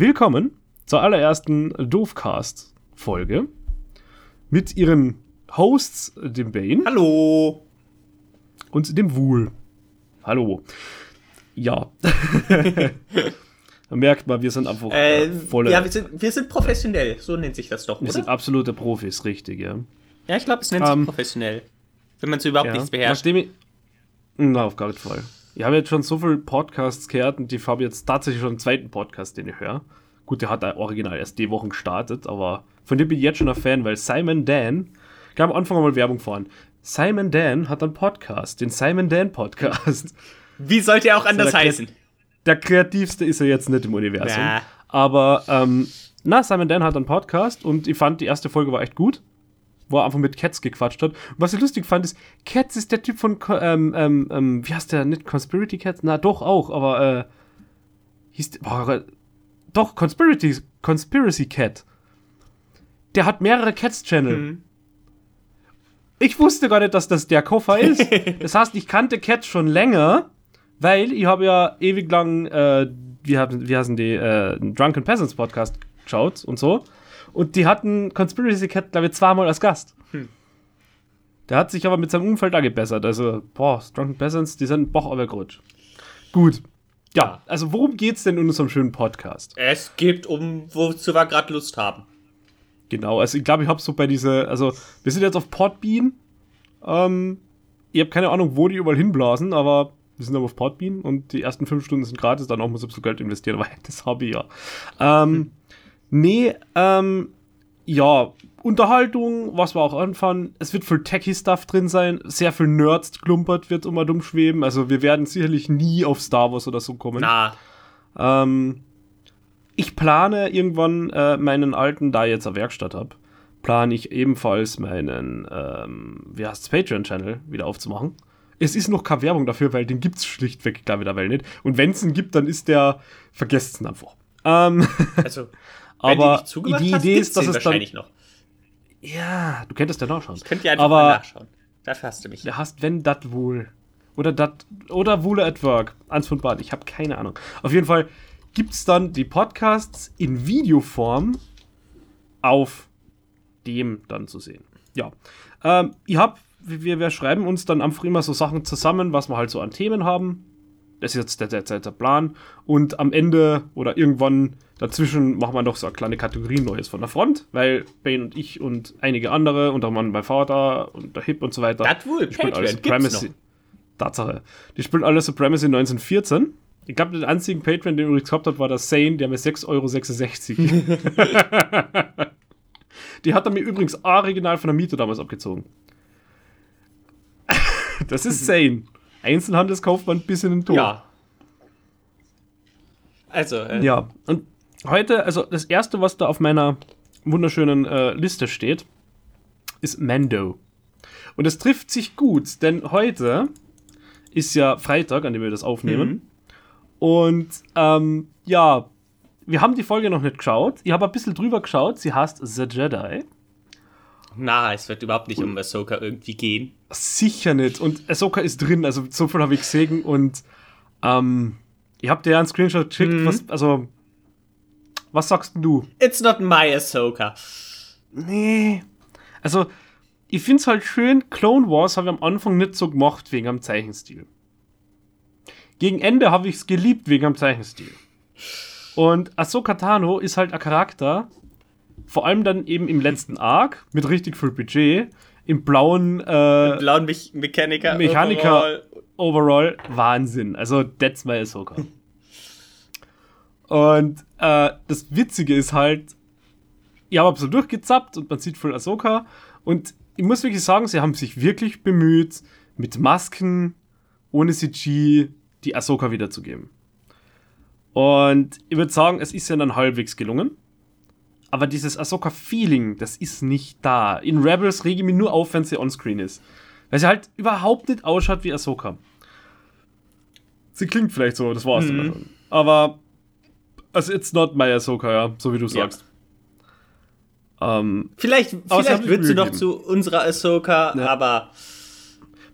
Willkommen zur allerersten Doofcast-Folge mit ihren Hosts, dem Bane. Hallo. Und dem Wool. Hallo. Ja. Man merkt mal, wir sind einfach äh, voller. Ja, wir sind, wir sind professionell, so nennt sich das doch. Wir oder? sind absolute Profis, richtig, ja. Ja, ich glaube, es nennt um, sich ähm, professionell. Wenn man so überhaupt ja, nichts beherrscht. Nachdem ich, na, auf gar keinen Fall. Ich habe jetzt schon so viele Podcasts gehört und ich habe jetzt tatsächlich schon einen zweiten Podcast, den ich höre. Gut, der hat original erst die Wochen gestartet, aber von dem bin ich jetzt schon ein Fan, weil Simon Dan, ich glaube am Anfang mal Werbung fahren. Simon Dan hat einen Podcast, den Simon Dan Podcast. Wie sollte er auch anders also heißen? Der kreativste ist er jetzt nicht im Universum. Nah. Aber, ähm, na, Simon Dan hat einen Podcast und ich fand, die erste Folge war echt gut wo er einfach mit Cats gequatscht hat. Und was ich lustig fand, ist, Cats ist der Typ von, ähm, ähm, ähm, wie heißt der, nicht Conspiracy Cats? Na, doch auch, aber, äh, hieß, boah, doch, Conspiracy, Conspiracy Cat. Der hat mehrere Cats-Channel. Mhm. Ich wusste gar nicht, dass das der Koffer ist. das heißt, ich kannte Cats schon länger, weil ich habe ja ewig lang, äh, wie, haben, wie heißen die, äh, Drunken Peasants Podcast geschaut und so. Und die hatten Conspiracy Cat, glaube ich, zweimal als Gast. Hm. Der hat sich aber mit seinem Umfeld angebessert. Also, boah, Drunken Peasants, die sind boch aber gut. Gut. Ja, also worum geht's denn in unserem schönen Podcast? Es geht um, wozu wir gerade Lust haben. Genau, also ich glaube, ich habe so bei dieser, also wir sind jetzt auf Podbean. Ähm, ich habe keine Ahnung, wo die überall hinblasen, aber wir sind aber auf Podbean und die ersten fünf Stunden sind gratis, dann auch muss ich so Geld investieren, aber das habe ich ja. Ähm, hm. Nee, ähm, ja, Unterhaltung, was wir auch anfangen. Es wird viel Techie-Stuff drin sein. Sehr viel Nerds klumpert wird immer dumm schweben. Also wir werden sicherlich nie auf Star Wars oder so kommen. Na. Ähm, ich plane irgendwann äh, meinen alten, da ich jetzt eine Werkstatt habe, plane ich ebenfalls meinen, ähm, wie heißt es, Patreon-Channel wieder aufzumachen. Es ist noch keine Werbung dafür, weil den gibt es schlichtweg, glaube ich, der Welt nicht. Und wenn es ihn gibt, dann ist der, vergesst ihn einfach. Ähm, also, aber die, die hast, Idee ist, dass es wahrscheinlich dann, noch. Ja, du könntest ja nachschauen. Ich könnte ja einfach aber mal nachschauen. Dafür hast du mich. Du hast, wenn dat wohl. Oder dat, oder Wohle at Work. Eins von beiden. Ich habe keine Ahnung. Auf jeden Fall gibt es dann die Podcasts in Videoform auf dem dann zu sehen. Ja. Ähm, ihr habt, wir, wir schreiben uns dann einfach immer so Sachen zusammen, was wir halt so an Themen haben. Das ist jetzt der, der, der Plan. Und am Ende oder irgendwann dazwischen machen wir noch so eine kleine Kategorie Neues von der Front, weil Bane und ich und einige andere, unter anderem mein Vater und der Hip und so weiter. Das wohl, die spielen alle Supremacy. Tatsache. Die spielen alle Supremacy 1914. Ich glaube, den einzigen Patreon, den übrigens gehabt hat, war der Sane, der mir 6,66 Euro. die hat er mir übrigens original von der Miete damals abgezogen. das ist Sane. Einzelhandelskaufmann bis in den Tod. Ja. Also, äh, Ja, und heute, also das erste, was da auf meiner wunderschönen äh, Liste steht, ist Mando. Und es trifft sich gut, denn heute ist ja Freitag, an dem wir das aufnehmen. Mhm. Und ähm, ja, wir haben die Folge noch nicht geschaut. Ich habe ein bisschen drüber geschaut. Sie heißt The Jedi. Na, es wird überhaupt nicht um Ahsoka irgendwie gehen. Sicher nicht. Und Ahsoka ist drin, also so viel habe ich gesehen. Und ähm, ich habe dir einen Screenshot geschickt. Mhm. Was, also, was sagst du? It's not my Ahsoka. Nee. Also, ich finde es halt schön, Clone Wars habe ich am Anfang nicht so gemacht wegen am Zeichenstil. Gegen Ende habe ich es geliebt wegen am Zeichenstil. Und Ahsoka Tano ist halt ein Charakter, vor allem dann eben im letzten Arc mit richtig viel Budget. Im blauen, äh, Im blauen Me Mechaniker, Mechaniker overall. overall. Wahnsinn. Also, that's my Ahsoka. und äh, das Witzige ist halt, ich habe so durchgezappt und man sieht voll Ahsoka. Und ich muss wirklich sagen, sie haben sich wirklich bemüht, mit Masken, ohne CG, die Ahsoka wiederzugeben. Und ich würde sagen, es ist ja dann halbwegs gelungen aber dieses Ahsoka-Feeling, das ist nicht da. In Rebels rege ich mich nur auf, wenn sie onscreen ist. Weil sie halt überhaupt nicht ausschaut wie Ahsoka. Sie klingt vielleicht so, das war's mhm. schon. Aber, also, it's not my Ahsoka, ja, so wie du sagst. Ja. Ähm, vielleicht vielleicht wird sie noch zu unserer Ahsoka, ja. aber.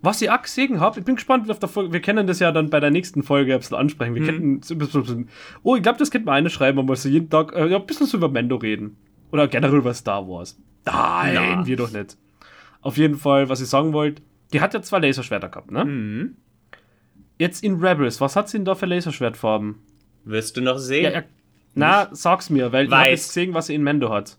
Was ich auch gesehen habe, ich bin gespannt, auf der Folge, wir können das ja dann bei der nächsten Folge ein bisschen ansprechen. Wir mhm. könnten, oh, ich glaube, das könnte man eine schreiben, wir so jeden Tag äh, ja, ein bisschen so über Mendo reden. Oder generell über Star Wars. Nein, Na. wir doch nicht. Auf jeden Fall, was ich sagen wollte, die hat ja zwei Laserschwerter gehabt, ne? Mhm. Jetzt in Rebels, was hat sie denn da für Laserschwertfarben? Wirst du noch sehen? Ja, ja, na, sag's mir, weil Weiß. ich hab jetzt gesehen, was sie in Mendo hat.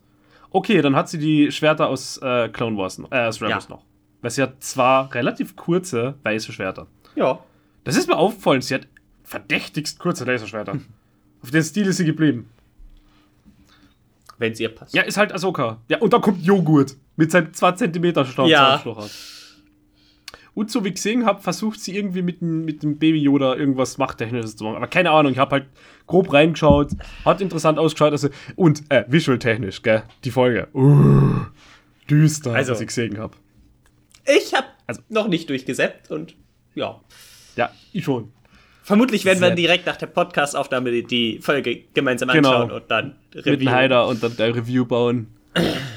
Okay, dann hat sie die Schwerter aus äh, Clone Wars, äh, aus Rebels ja. noch. Weil sie hat zwar relativ kurze weiße Schwerter. Ja. Das ist mir aufgefallen, sie hat verdächtigst kurze Laserschwerter. Auf den Stil ist sie geblieben. Wenn es ihr passt. Ja, ist halt Ahsoka. Ja, und da kommt Joghurt mit seinem 2 cm Staubsauerstocher. Ja. Und so wie ich gesehen habe, versucht sie irgendwie mit, mit dem Baby Yoda irgendwas Machttechnisches zu machen. Aber keine Ahnung, ich habe halt grob reingeschaut, hat interessant ausgeschaut. Also, und äh, visual-technisch, gell, die Folge. Uh, düster, also, was ich gesehen habe. Ich habe also, noch nicht durchgesäppt und ja. Ja, ich schon. Vermutlich werden wir direkt nach der Podcast-Aufnahme die Folge gemeinsam genau. anschauen genau. und dann Review. Mit Heider und dann der Review bauen.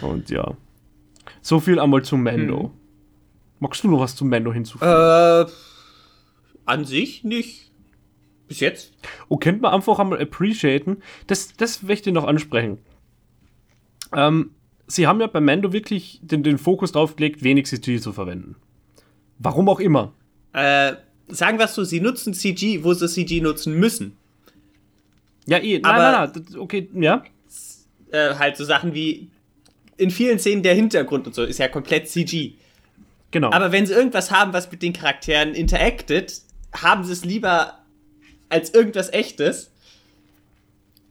und ja. So viel einmal zum Mendo. Hm. Magst du noch was zum Mendo hinzufügen? Äh, an sich nicht. Bis jetzt. Oh, kennt man einfach einmal appreciaten. Das, das möchte ich noch ansprechen. Ähm, sie haben ja bei Mando wirklich den, den Fokus drauf gelegt, wenig CG zu verwenden. Warum auch immer. Äh, sagen wir es so, sie nutzen CG, wo sie CG nutzen müssen. Ja, eh. Nein, Aber, nein, nein, okay, ja. Äh, halt so Sachen wie in vielen Szenen der Hintergrund und so ist ja komplett CG. Genau. Aber wenn sie irgendwas haben, was mit den Charakteren interactet, haben sie es lieber als irgendwas echtes.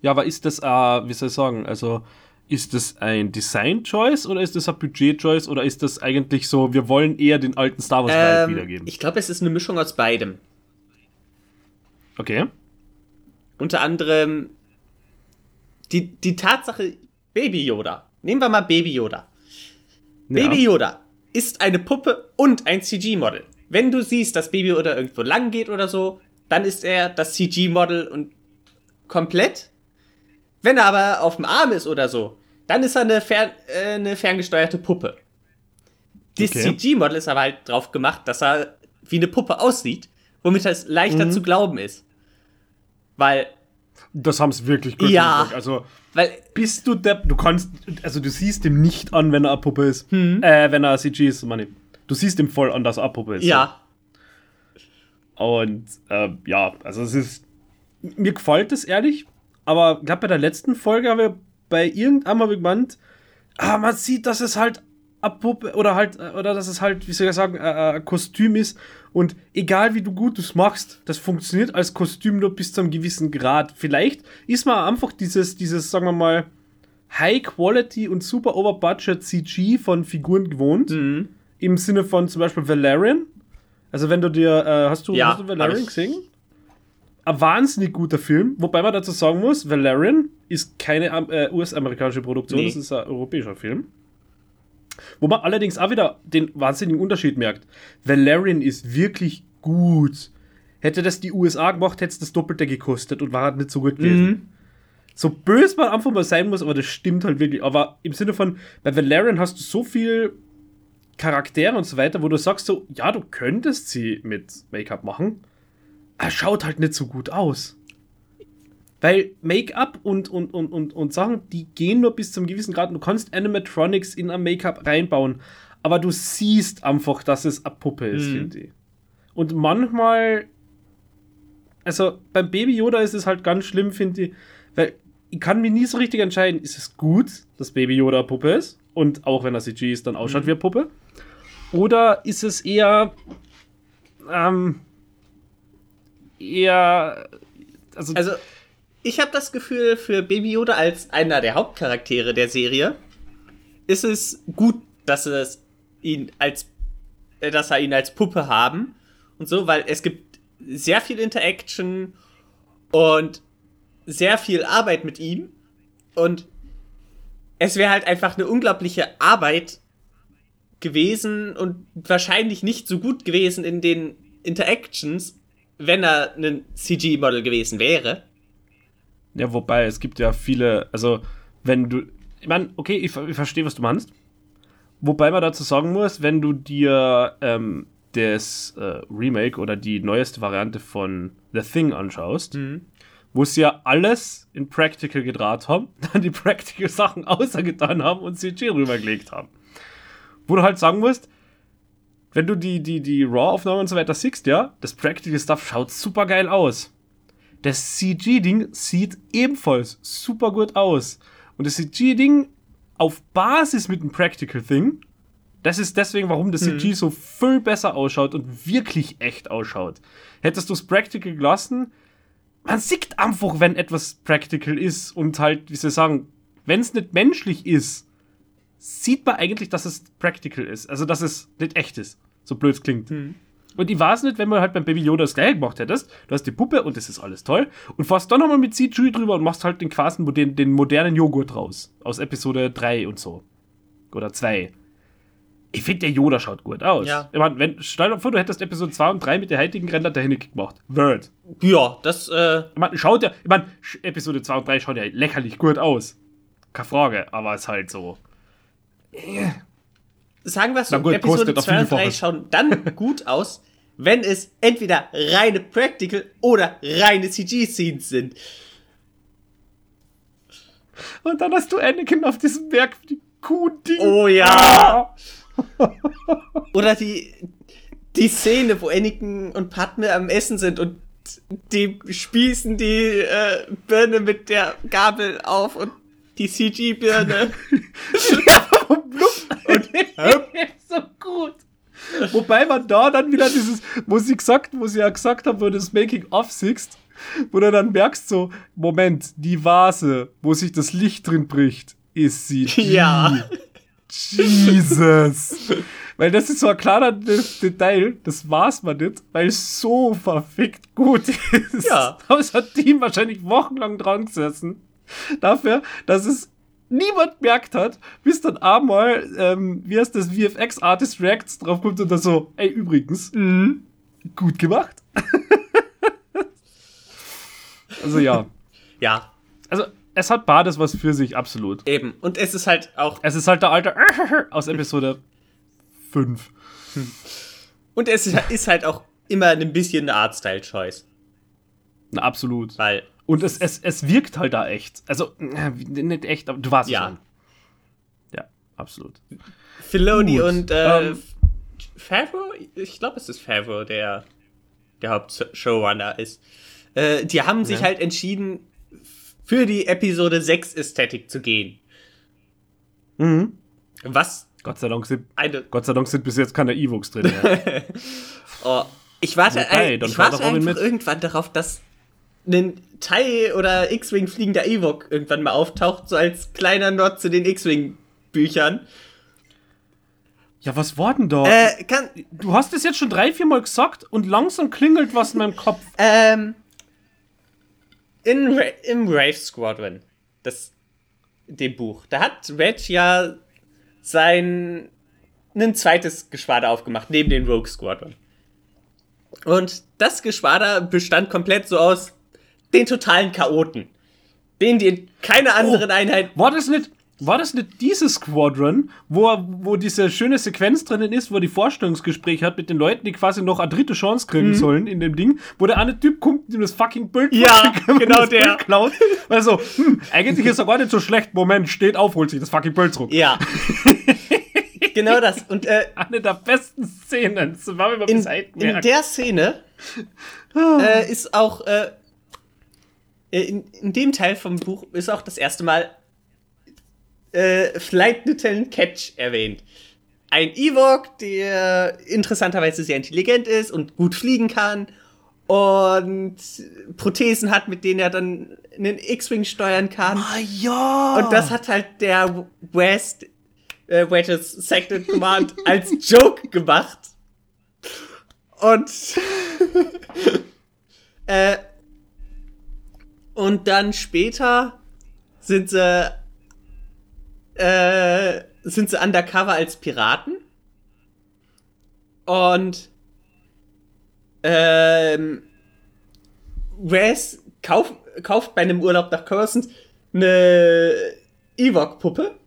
Ja, aber ist das, äh, wie soll ich sagen, also ist das ein Design-Choice oder ist das ein Budget-Choice oder ist das eigentlich so, wir wollen eher den alten Star Wars ähm, wiedergeben? Ich glaube, es ist eine Mischung aus beidem. Okay. Unter anderem die, die Tatsache, Baby Yoda. Nehmen wir mal Baby Yoda. Ja. Baby Yoda ist eine Puppe und ein CG-Model. Wenn du siehst, dass Baby Yoda irgendwo lang geht oder so, dann ist er das CG-Model und komplett. Wenn er aber auf dem Arm ist oder so, dann ist er eine, fern, äh, eine ferngesteuerte Puppe. Das okay. CG-Model ist aber halt drauf gemacht, dass er wie eine Puppe aussieht, womit es leichter mhm. zu glauben ist. Weil. Das haben sie wirklich gut ja, gemacht. Also, weil bist du der. Du kannst. Also, du siehst ihm nicht an, wenn er eine Puppe ist. Mhm. Äh, wenn er CG ist, meine Du siehst ihm voll an, dass er eine Puppe ist. Ja. Und, äh, ja, also, es ist. Mir gefällt es ehrlich, aber ich glaube, bei der letzten Folge haben wir bei irgendeinem Mal gemeint, ah, man sieht, dass es halt eine Puppe oder halt, oder dass es halt, wie soll ich sagen, ein Kostüm ist. Und egal wie du gut es machst, das funktioniert als Kostüm nur bis zu einem gewissen Grad. Vielleicht ist man einfach dieses, dieses, sagen wir mal, High Quality und super Overbudget CG von Figuren gewohnt. Mhm. Im Sinne von zum Beispiel Valerian. Also wenn du dir, äh, hast du, ja, hast du Valerian gesehen? Ein wahnsinnig guter Film, wobei man dazu sagen muss, Valerian ist keine äh, US-amerikanische Produktion, nee. das ist ein europäischer Film. Wo man allerdings auch wieder den wahnsinnigen Unterschied merkt. Valerian ist wirklich gut. Hätte das die USA gemacht, hätte es das Doppelte gekostet und war halt nicht so gut gewesen. Mhm. So böse man einfach mal sein muss, aber das stimmt halt wirklich. Aber im Sinne von, bei Valerian hast du so viel Charaktere und so weiter, wo du sagst so, ja, du könntest sie mit Make-up machen, er schaut halt nicht so gut aus. Weil Make-up und, und, und, und, und Sachen, die gehen nur bis zum gewissen Grad. Du kannst Animatronics in ein Make-up reinbauen, aber du siehst einfach, dass es eine Puppe ist, mhm. finde ich. Und manchmal, also beim Baby Yoda ist es halt ganz schlimm, finde ich, weil ich kann mir nie so richtig entscheiden, ist es gut, dass Baby Yoda eine Puppe ist und auch wenn er CG ist, dann ausschaut mhm. wie eine Puppe? Oder ist es eher, ähm, eher. Also, also ich habe das Gefühl, für Baby Yoda als einer der Hauptcharaktere der Serie ist es gut, dass es ihn als äh, dass er ihn als Puppe haben und so, weil es gibt sehr viel Interaction und sehr viel Arbeit mit ihm und es wäre halt einfach eine unglaubliche Arbeit gewesen und wahrscheinlich nicht so gut gewesen in den Interactions, wenn er ein CG-Model gewesen wäre. Ja, wobei, es gibt ja viele, also wenn du, ich meine, okay, ich, ich verstehe, was du meinst. Wobei man dazu sagen muss, wenn du dir ähm, das äh, Remake oder die neueste Variante von The Thing anschaust, mhm. wo sie ja alles in Practical gedraht haben, dann die Practical-Sachen außergetan haben und CG rübergelegt haben. Wo du halt sagen musst, wenn du die, die, die RAW-Aufnahmen und so weiter siehst, ja, das Practical-Stuff schaut super geil aus. Das CG-Ding sieht ebenfalls super gut aus. Und das CG-Ding auf Basis mit dem Practical-Thing, das ist deswegen, warum das CG mhm. so viel besser ausschaut und wirklich echt ausschaut. Hättest du es Practical gelassen, man sieht einfach, wenn etwas Practical ist und halt, wie sie sagen, wenn es nicht menschlich ist, sieht man eigentlich, dass es Practical ist. Also, dass es nicht echt ist. So blöd es klingt. Mhm. Und ich weiß nicht, wenn man halt beim Baby Yoda das gleiche gemacht hättest, du hast die Puppe und das ist alles toll, und fährst dann nochmal mit CG drüber und machst halt den quasi den, den modernen Joghurt raus. Aus Episode 3 und so. Oder 2. Ich finde, der Yoda schaut gut aus. Ja. Ich meine, wenn, stell dir vor, du hättest Episode 2 und 3 mit der heutigen Ränder dahin gemacht. Word. Ja, das, äh. Ich meine, schaut ja, ich meine, Episode 2 und 3 schaut ja lächerlich gut aus. Keine Frage, aber es ist halt so. Sagen wir es so, gut, Episode 2 und 3 schauen dann gut aus, wenn es entweder reine Practical oder reine CG-Scenes sind. Und dann hast du Anakin auf diesem Berg die Kuh-Ding. Oh ja! Ah. oder die, die Szene, wo Anakin und Padme am Essen sind und die spießen die äh, Birne mit der Gabel auf und die CG-Birne. und so gut. Wobei man da dann wieder dieses, wo sie gesagt, wo sie ja gesagt haben, wo du das Making-of siehst, wo du dann merkst so, Moment, die Vase, wo sich das Licht drin bricht, ist sie. Ja. Jesus. weil das ist so ein kleiner Detail, das war's man nicht, weil es so verfickt gut ist. Ja. Aber es hat Team wahrscheinlich wochenlang dran gesessen. Dafür, dass es niemand merkt hat, bis dann einmal, ähm, wie heißt das, VFX Artist Reacts draufkommt und dann so, ey, übrigens, mh, gut gemacht. also ja. Ja. Also es hat Bades was für sich, absolut. Eben. Und es ist halt auch. Es ist halt der alte aus Episode 5. Und es ist halt auch immer ein bisschen eine Artstyle-Choice. Na, absolut. Weil und es, es, es wirkt halt da echt. Also, nicht echt, aber du warst ja. schon. Ja, absolut. Filoni Gut. und äh, ähm, Favreau, ich glaube, es ist Favreau, der der Hauptshowrunner ist. Äh, die haben sich ja. halt entschieden, für die Episode 6 Ästhetik zu gehen. Mhm. Was? Gott sei Dank sind, eine Gott sei Dank sind bis jetzt keine Evox drin. Ja. oh, ich warte, okay, ich warte einfach irgendwann darauf, dass ein TIE oder X-Wing fliegender Ewok irgendwann mal auftaucht, so als kleiner Nord zu den X-Wing-Büchern. Ja, was war denn da? Äh, kann, du hast es jetzt schon drei, vier Mal gesagt und langsam klingelt was in meinem Kopf. Ähm. In, Im Rave Squadron, das, dem Buch, da hat Red ja sein ein zweites Geschwader aufgemacht, neben den Rogue Squadron. Und das Geschwader bestand komplett so aus den totalen Chaoten. Den, die keine anderen oh, Einheit. War das nicht, war das nicht dieses Squadron, wo, wo diese schöne Sequenz drinnen ist, wo er die Vorstellungsgespräch hat mit den Leuten, die quasi noch eine dritte Chance kriegen mhm. sollen in dem Ding, wo der eine Typ kommt und das fucking Bild Ja, genau der. Bild klaut. Also, hm, eigentlich ist er gar nicht so schlecht. Moment, steht auf, holt sich das fucking Bild zurück. Ja. genau das. Und äh, eine der besten Szenen. Das war in, in der Szene äh, ist auch äh, in, in dem Teil vom Buch ist auch das erste Mal äh, Flight Lieutenant Catch erwähnt. Ein Ewok, der interessanterweise sehr intelligent ist und gut fliegen kann und Prothesen hat, mit denen er dann einen X-Wing steuern kann. Ah, ja! Und das hat halt der West, äh, Wedges Second Command als Joke gemacht. Und äh, und dann später sind sie, äh, sind sie undercover als Piraten. Und ähm, Wes kauf, kauft bei einem Urlaub nach Coruscant eine Ewok-Puppe,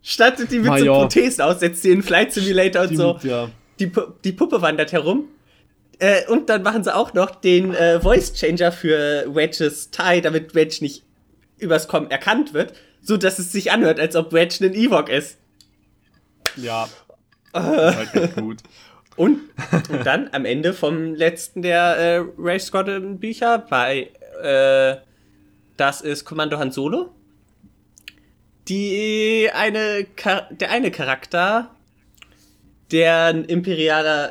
stattet die mit ah, so. Prothesen aus, setzt sie in Flight Simulator Stimmt, und so. Ja. die, die Puppe wandert herum. Äh, und dann machen sie auch noch den äh, Voice Changer für Wedges Tie, damit Wedge nicht übers Kommen erkannt wird, so dass es sich anhört, als ob Wedge ein Ewok ist. Ja. Das ist halt gut. Und, und dann am Ende vom letzten der äh, Ray Squadron Bücher bei äh, das ist Kommando Han Solo. Die eine der eine Charakter, der ein imperialer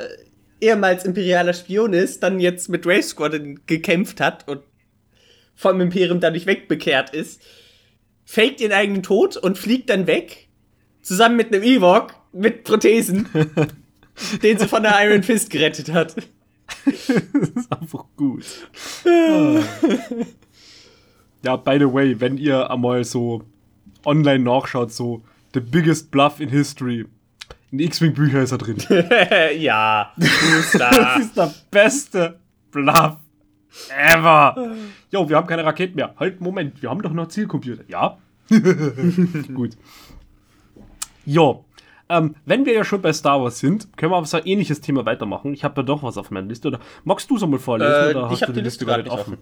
ehemals imperialer Spion ist, dann jetzt mit Ray Squadron gekämpft hat und vom Imperium dadurch wegbekehrt ist, faked ihren eigenen Tod und fliegt dann weg, zusammen mit einem Ewok mit Prothesen. den sie von der Iron Fist gerettet hat. das ist einfach gut. ja, by the way, wenn ihr einmal so online nachschaut, so The Biggest Bluff in History. In X-Wing-Büchern ist er drin. ja, das ist der beste Bluff ever. Jo, wir haben keine Raketen mehr. Halt, Moment, wir haben doch noch Zielcomputer. Ja. Gut. Jo, ähm, wenn wir ja schon bei Star Wars sind, können wir auf so ein ähnliches Thema weitermachen. Ich habe ja doch was auf meiner Liste. Oder magst du es einmal vorlesen? Äh, oder ich habe die, Liste gerade nicht offen.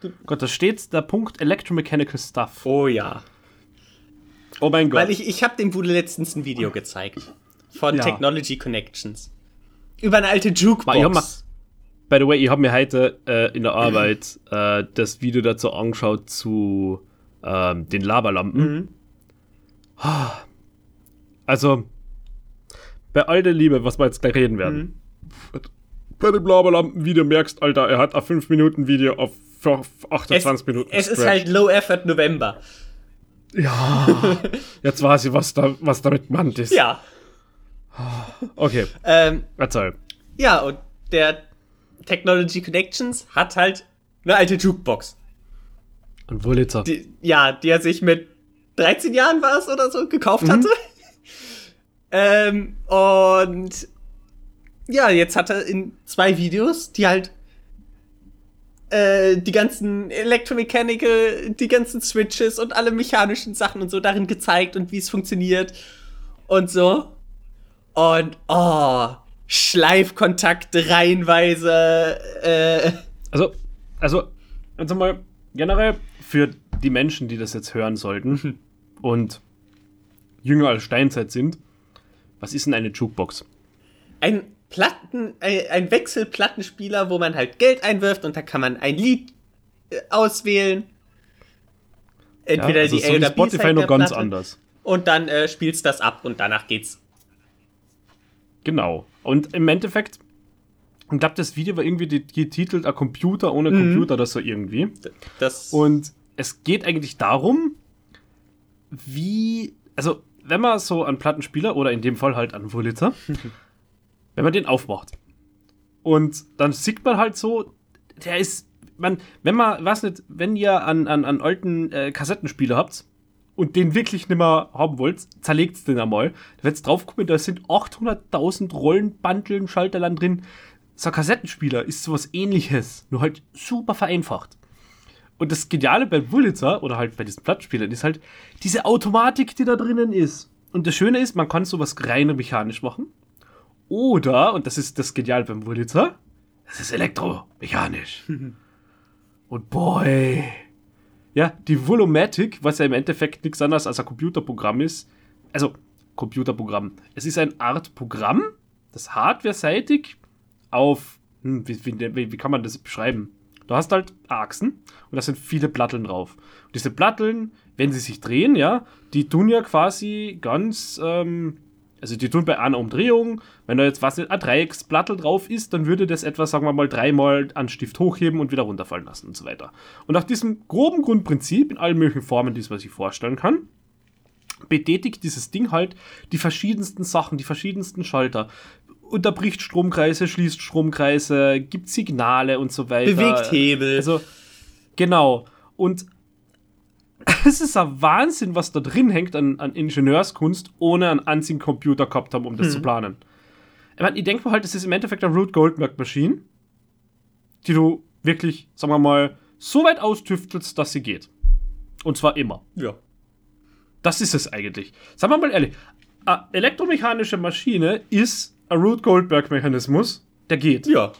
offen? Gott, da steht der Punkt Electromechanical Stuff. Oh ja. Oh mein Gott. Weil ich, ich habe dem Bude letztens ein Video gezeigt. Von ja. Technology Connections. Über eine alte Jukebox. By the way, ich habe mir heute äh, in der Arbeit äh, das Video dazu angeschaut zu ähm, den Lavalampen. Mhm. Also, bei all der Liebe, was wir jetzt gleich reden werden. Mhm. Bei dem Lavalampen-Video merkst, Alter, er hat ein 5-Minuten-Video auf 28 es, Minuten. Es ist halt Low Effort November. Ja, jetzt weiß ich, was, da, was damit gemeint ist. Ja. Okay. Ähm, Erzähl. Ja, und der Technology Connections hat halt eine alte Jukebox. Ein Wurlitzer. Ja, die er sich mit 13 Jahren war es oder so gekauft mhm. hatte. Ähm, und ja, jetzt hat er in zwei Videos, die halt äh, die ganzen Electromechanical, die ganzen Switches und alle mechanischen Sachen und so darin gezeigt und wie es funktioniert und so. Und oh, Schleifkontakte reihenweise. Äh. Also, also, also mal generell für die Menschen, die das jetzt hören sollten und jünger als Steinzeit sind, was ist denn eine Jukebox? Ein Platten, ein Wechselplattenspieler, wo man halt Geld einwirft und da kann man ein Lied äh, auswählen. Entweder ja, also die A oder Spotify B nur ganz Platte. anders. Und dann äh, spielst das ab und danach geht's. Genau. Und im Endeffekt, ich glaube, das Video war irgendwie getitelt A Computer ohne mhm. Computer oder so irgendwie. Das und es geht eigentlich darum, wie, also wenn man so einen Plattenspieler oder in dem Fall halt einen Wurlitzer, wenn man den aufmacht und dann sieht man halt so, der ist, man, wenn man, weiß nicht, wenn ihr an, an, an alten äh, Kassettenspieler habt und den wirklich nicht mehr haben wollt, zerlegt den einmal. Da wird's draufkommen, da sind 800.000 Rollen, Bandeln, Schalterland drin. So ein Kassettenspieler ist sowas ähnliches, nur halt super vereinfacht. Und das Geniale bei Wurlitzer oder halt bei diesen Plattspielern ist halt diese Automatik, die da drinnen ist. Und das Schöne ist, man kann sowas rein mechanisch machen. Oder, und das ist das Geniale beim Wurlitzer, das ist elektromechanisch. und boy. Ja, die Volumatic, was ja im Endeffekt nichts anderes als ein Computerprogramm ist. Also, Computerprogramm. Es ist eine Art Programm, das hardware-seitig auf, hm, wie, wie, wie kann man das beschreiben? Du hast halt Achsen und da sind viele Platteln drauf. Und diese Platteln, wenn sie sich drehen, ja, die tun ja quasi ganz, ähm, also die tun bei einer Umdrehung, wenn da jetzt was ein Dreiecksplattel drauf ist, dann würde das etwa, sagen wir mal, dreimal an Stift hochheben und wieder runterfallen lassen und so weiter. Und nach diesem groben Grundprinzip, in allen möglichen Formen, die man sich vorstellen kann, betätigt dieses Ding halt die verschiedensten Sachen, die verschiedensten Schalter unterbricht Stromkreise, schließt Stromkreise, gibt Signale und so weiter. Bewegt Hebel. Also, genau. Und es ist ein Wahnsinn, was da drin hängt an, an Ingenieurskunst, ohne einen einzigen Computer gehabt haben, um das hm. zu planen. Ich, mein, ich denke mal halt, das ist im Endeffekt eine Root Goldberg Maschine, die du wirklich, sagen wir mal, so weit austüftelst, dass sie geht. Und zwar immer. Ja. Das ist es eigentlich. Sagen wir mal ehrlich, eine elektromechanische Maschine ist ein Root Goldberg-Mechanismus, der geht. Ja.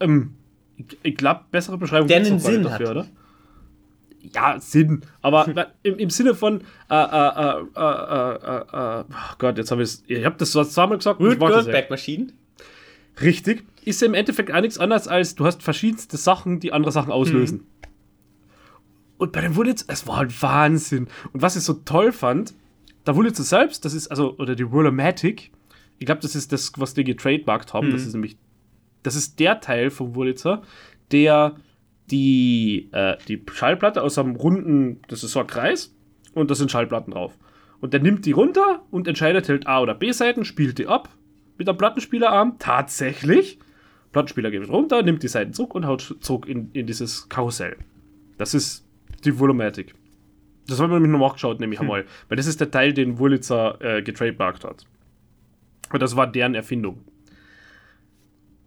Ähm, ich, ich glaube, bessere Beschreibung gar nicht Sinn hat. oder? Ja, Sinn. Aber im, im Sinne von, äh, äh, äh, äh, äh, äh, oh Gott, jetzt habe ich es, ich habe das so zweimal gesagt. ja. Goldberg-Maschinen. Richtig. Ist im Endeffekt auch nichts anderes als, du hast verschiedenste Sachen, die andere Sachen auslösen. Und bei dem Wurlitz, es war halt Wahnsinn. Und was ich so toll fand, der Wurlitzer selbst, das ist also, oder die Rollermatic, ich glaube, das ist das, was die getrademarkt haben. Das ist nämlich, das ist der Teil vom Wurlitzer, der die, äh, die Schallplatte aus einem runden, das ist so ein Kreis, und da sind Schallplatten drauf. Und der nimmt die runter und entscheidet halt A- oder B-Seiten, spielt die ab mit einem Plattenspielerarm. Tatsächlich. Plattenspieler geht runter, nimmt die Seiten zurück und haut zurück in, in dieses Karussell. Das ist die Volumatic. Das haben wir nämlich noch nachgeschaut, nämlich einmal. Weil das ist der Teil, den Wurlitzer äh, getrademarkt hat. Und das war deren Erfindung.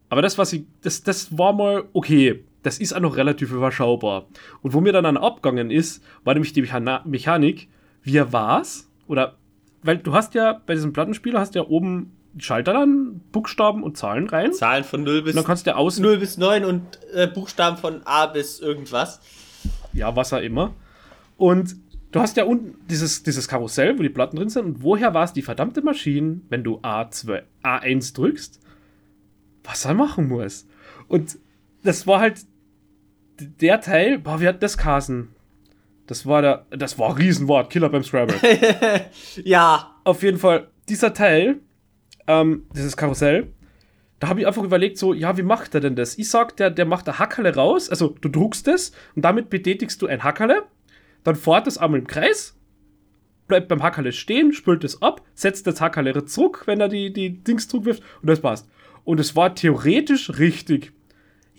Aber das, was ich, das, das war mal okay. Das ist auch noch relativ überschaubar. Und wo mir dann, abgegangen ist, war nämlich die Mechana Mechanik, wie war's? Oder, weil du hast ja bei diesem Plattenspieler hast ja oben Schalter dann, Buchstaben und Zahlen rein. Zahlen von 0 bis, Und dann kannst du ja außen 0 bis 9 und äh, Buchstaben von A bis irgendwas. ja, was auch immer. Und du hast ja unten dieses, dieses Karussell, wo die Platten drin sind. Und woher war es die verdammte Maschine, wenn du A2, A1 drückst, was er machen muss? Und das war halt der Teil, boah, wie hat das Kasen? Das war der, das war ein Riesenwort, Killer beim Scrabble. Ja. Auf jeden Fall, dieser Teil, ähm, dieses Karussell, da habe ich einfach überlegt, so, ja, wie macht er denn das? Ich sag, der, der macht ein Hackerle raus, also du druckst es und damit betätigst du ein Hackerle, dann fährt es einmal im Kreis, bleibt beim Hackerle stehen, spült es ab, setzt das Hackerle zurück, wenn er die, die Dings zurückwirft und das passt. Und es war theoretisch richtig.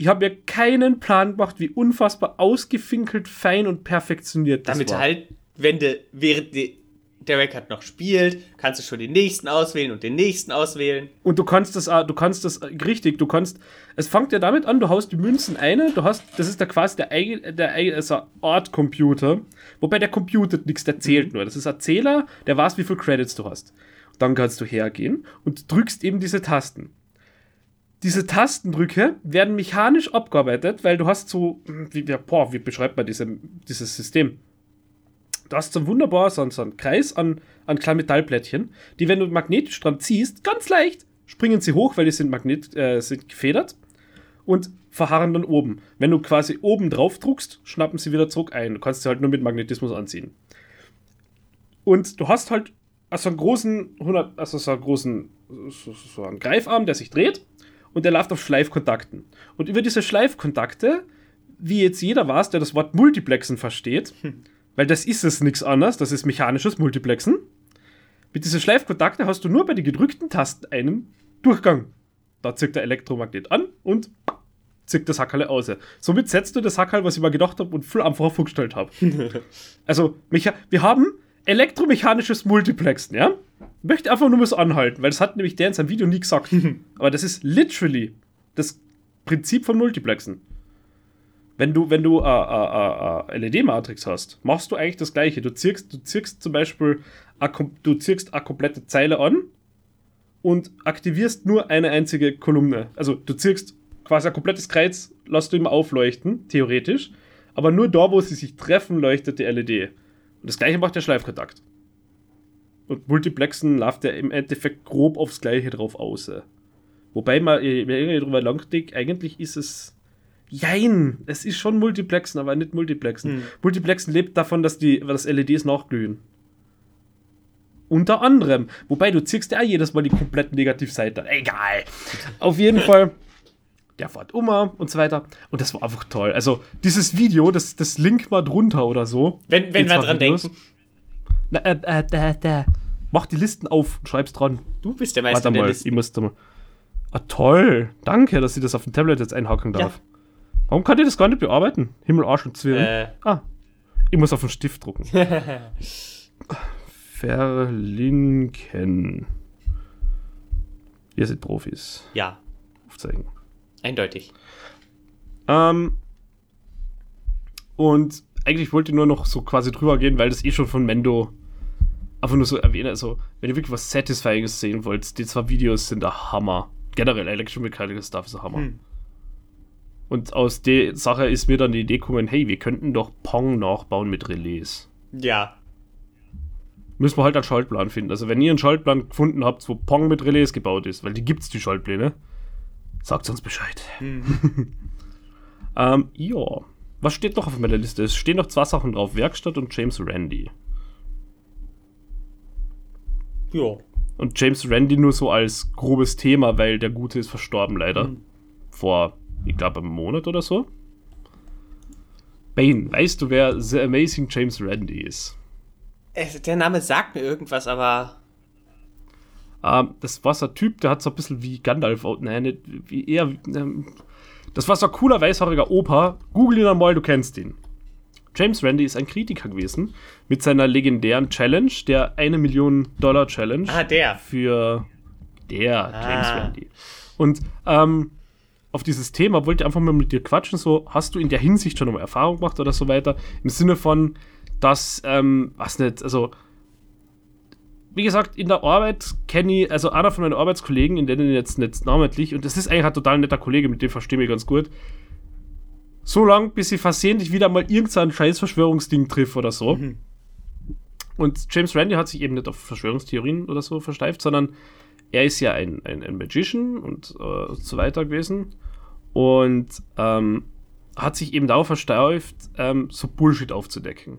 Ich habe mir keinen Plan gemacht, wie unfassbar ausgefinkelt, fein und perfektioniert das Damit war. halt, wenn du während die, der Record noch spielt, kannst du schon den nächsten auswählen und den nächsten auswählen. Und du kannst das, auch- du kannst das äh, richtig, du kannst, es fängt ja damit an, du haust die Münzen eine, du hast, das ist da quasi der eigene, der eigene, also Art Computer, wobei der computet nichts, der zählt nur. Das ist ein Zähler, der weiß, wie viel Credits du hast. Dann kannst du hergehen und drückst eben diese Tasten. Diese Tastendrücke werden mechanisch abgearbeitet, weil du hast so, wie, wie- boah, wie beschreibt man diese, dieses System? Du hast so wunderbar so, so einen Kreis an, an kleinen Metallplättchen, die, wenn du magnetisch dran ziehst, ganz leicht springen sie hoch, weil die sind, Magnet, äh, sind gefedert und verharren dann oben. Wenn du quasi oben drauf druckst, schnappen sie wieder zurück ein. Du kannst sie halt nur mit Magnetismus anziehen. Und du hast halt also einen großen, 100, also so einen großen, so, so einen Greifarm, der sich dreht und der läuft auf Schleifkontakten. Und über diese Schleifkontakte, wie jetzt jeder weiß, der das Wort Multiplexen versteht, weil das ist es nichts anderes, das ist mechanisches Multiplexen. Mit diesen Schleifkontakten hast du nur bei den gedrückten Tasten einen Durchgang. Da zieht der Elektromagnet an und zieht das Hackerle aus. Somit setzt du das Hackerl, was ich mal gedacht habe und viel einfacher vorgestellt habe. also, wir haben elektromechanisches Multiplexen, ja? Ich möchte einfach nur mal so anhalten, weil das hat nämlich der in seinem Video nie gesagt. Aber das ist literally das Prinzip von Multiplexen. Wenn du, wenn du äh, äh, äh, LED-Matrix hast, machst du eigentlich das gleiche. Du ziehst, du ziehst zum Beispiel a, du ziehst eine komplette Zeile an und aktivierst nur eine einzige Kolumne. Also du ziehst quasi ein komplettes Kreuz, lässt du immer aufleuchten, theoretisch. Aber nur da, wo sie sich treffen, leuchtet die LED. Und das gleiche macht der Schleifkontakt. Und Multiplexen läuft ja im Endeffekt grob aufs gleiche drauf aus. Wobei man, je länger ich drüber nachdenke, eigentlich ist es. Jein, es ist schon Multiplexen, aber nicht Multiplexen. Hm. Multiplexen lebt davon, dass die dass LEDs nachglühen. Unter anderem. Wobei du ziehst ja auch jedes Mal die komplett Negativseite. Egal. Auf jeden Fall. Der fährt um und so weiter. Und das war einfach toll. Also, dieses Video, das, das Link mal drunter oder so. Wenn, wenn wir dran Videos. denken, Na, äh, äh, da, da. Mach die Listen auf und schreib's dran. du bist der Meister Warte der mal, Listen. ich müsste mal. Ah, toll. Danke, dass ich das auf dem Tablet jetzt einhaken darf. Warum kann ich das gar nicht bearbeiten? Himmel, Arsch und Zwirn. Äh, Ah, ich muss auf den Stift drucken. Verlinken. Ihr seid Profis. ja, Aufzeigen. Eindeutig. Ähm, und eigentlich wollte ich nur noch so quasi drüber gehen, weil das eh schon von Mendo einfach nur so erwähnen, also, wenn ihr wirklich was Satisfyinges sehen wollt, die zwei Videos sind der Hammer. Generell Electromechanical Stuff ist der Hammer. Hm. Und aus der Sache ist mir dann die Idee gekommen, hey, wir könnten doch Pong nachbauen mit Relais. Ja. Müssen wir halt einen Schaltplan finden. Also wenn ihr einen Schaltplan gefunden habt, wo Pong mit Relais gebaut ist, weil die gibt's, die Schaltpläne, sagt uns Bescheid. Mhm. ähm, ja. Was steht noch auf meiner Liste? Es stehen noch zwei Sachen drauf: Werkstatt und James Randy. Ja. Und James Randy nur so als grobes Thema, weil der Gute ist verstorben leider. Mhm. Vor, ich glaube, einem Monat oder so. Bane, weißt du, wer The Amazing James Randy ist? Der Name sagt mir irgendwas, aber. Ähm, das war so ein Typ, der hat so ein bisschen wie Gandalf, nein, nicht, wie eher. Ähm, das war so ein cooler weißhaariger Opa. Google ihn einmal, du kennst ihn. James Randy ist ein Kritiker gewesen mit seiner legendären Challenge, der eine Million Dollar Challenge. Ah, der. Für der ah. James Randy. Und ähm, auf dieses Thema wollte ich einfach mal mit dir quatschen. So, hast du in der Hinsicht schon mal Erfahrung gemacht oder so weiter? Im Sinne von, dass, ähm, was nicht, also, wie gesagt, in der Arbeit kenne ich, also einer von meinen Arbeitskollegen, in denen jetzt nicht namentlich, und das ist eigentlich ein total netter Kollege, mit dem verstehe ich ganz gut, so lange, bis ich versehentlich wieder mal irgendein scheiß Verschwörungsding triff oder so. Mhm. Und James Randi hat sich eben nicht auf Verschwörungstheorien oder so versteift, sondern er ist ja ein, ein, ein Magician und äh, so weiter gewesen. Und ähm, hat sich eben darauf versteift, ähm, so Bullshit aufzudecken.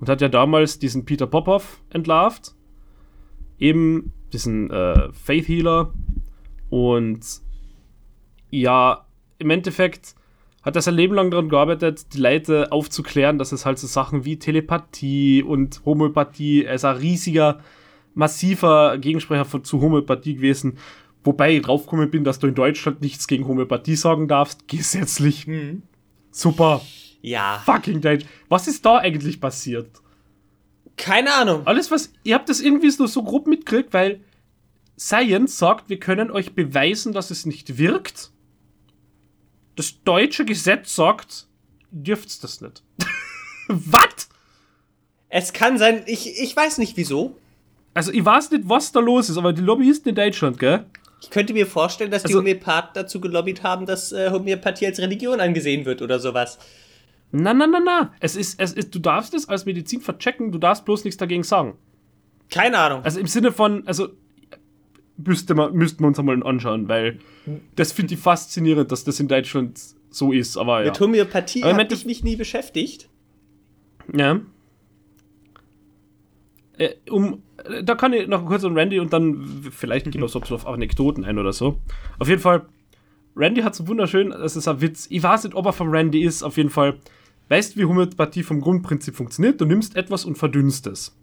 Und hat ja damals diesen Peter Popov entlarvt, eben diesen äh, Faith Healer. Und ja, im Endeffekt hat er sein Leben lang daran gearbeitet, die Leute aufzuklären, dass es halt so Sachen wie Telepathie und Homöopathie, er ist ein riesiger, massiver Gegensprecher von, zu Homöopathie gewesen. Wobei ich draufgekommen bin, dass du in Deutschland nichts gegen Homöopathie sagen darfst, gesetzlich. Mhm. Super. Ja. Fucking Deutsch. Was ist da eigentlich passiert? Keine Ahnung. Alles, was. Ihr habt das irgendwie so, so grob mitgekriegt, weil Science sagt, wir können euch beweisen, dass es nicht wirkt das deutsche Gesetz sagt, dürft's das nicht. Was? Es kann sein, ich, ich weiß nicht wieso. Also ich weiß nicht, was da los ist, aber die Lobbyisten in Deutschland, gell? Ich könnte mir vorstellen, dass also, die Homöopathen dazu gelobbyt haben, dass äh, Homöopathie als Religion angesehen wird oder sowas. Na, na, na, na. Es ist, es ist, du darfst es als Medizin verchecken, du darfst bloß nichts dagegen sagen. Keine Ahnung. Also im Sinne von, also müsste man, müssten wir uns einmal anschauen, weil das finde ich faszinierend, dass das in Deutschland so ist. Aber ja. Mit Homöopathie habe ich mich nie beschäftigt. Ja. Äh, um, da kann ich noch kurz an Randy und dann vielleicht gehen wir so auf Anekdoten ein oder so. Auf jeden Fall, Randy hat so wunderschön, das ist ein Witz. Ich weiß nicht, ob er von Randy ist, auf jeden Fall. Weißt du, wie Homöopathie vom Grundprinzip funktioniert? Du nimmst etwas und verdünnst es.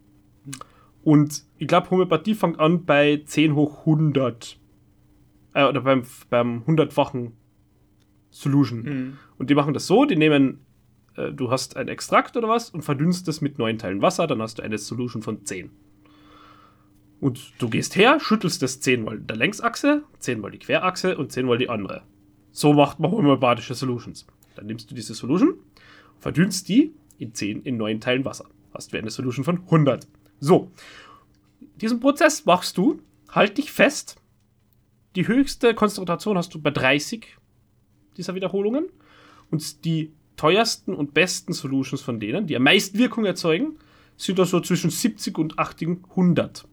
Und ich glaube, Homöopathie fängt an bei 10 hoch 100. Äh, oder beim, beim 100-fachen Solution. Mhm. Und die machen das so: die nehmen, äh, du hast ein Extrakt oder was und verdünnst es mit 9 Teilen Wasser, dann hast du eine Solution von 10. Und du gehst her, schüttelst das 10 mal der Längsachse, 10 mal die Querachse und 10 mal die andere. So macht man homöopathische Solutions. Dann nimmst du diese Solution, verdünnst die in 10 in 9 Teilen Wasser. Hast du eine Solution von 100. So, diesen Prozess machst du, halt dich fest. Die höchste Konzentration hast du bei 30 dieser Wiederholungen. Und die teuersten und besten Solutions von denen, die am meisten Wirkung erzeugen, sind da so zwischen 70 und 80, 100.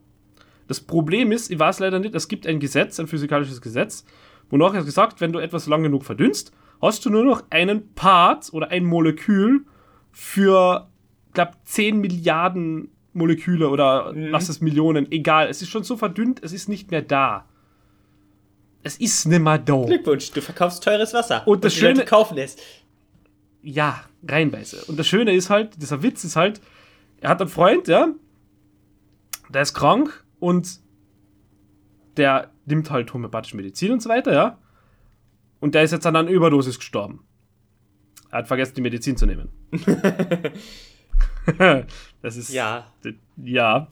Das Problem ist, ich weiß leider nicht, es gibt ein Gesetz, ein physikalisches Gesetz, wonach es gesagt, wenn du etwas lang genug verdünnst, hast du nur noch einen Part oder ein Molekül für, ich glaube, 10 Milliarden Moleküle oder mhm. lass es Millionen, egal. Es ist schon so verdünnt, es ist nicht mehr da. Es ist nimmer da. Glückwunsch, du verkaufst teures Wasser. Und das und Schöne kaufen lässt. Ja, reinweise. Und das Schöne ist halt, dieser Witz ist halt, er hat einen Freund, ja, der ist krank und der nimmt halt homöopathische Medizin und so weiter, ja. Und der ist jetzt an einer Überdosis gestorben. Er hat vergessen, die Medizin zu nehmen. das ist. Ja. Ja.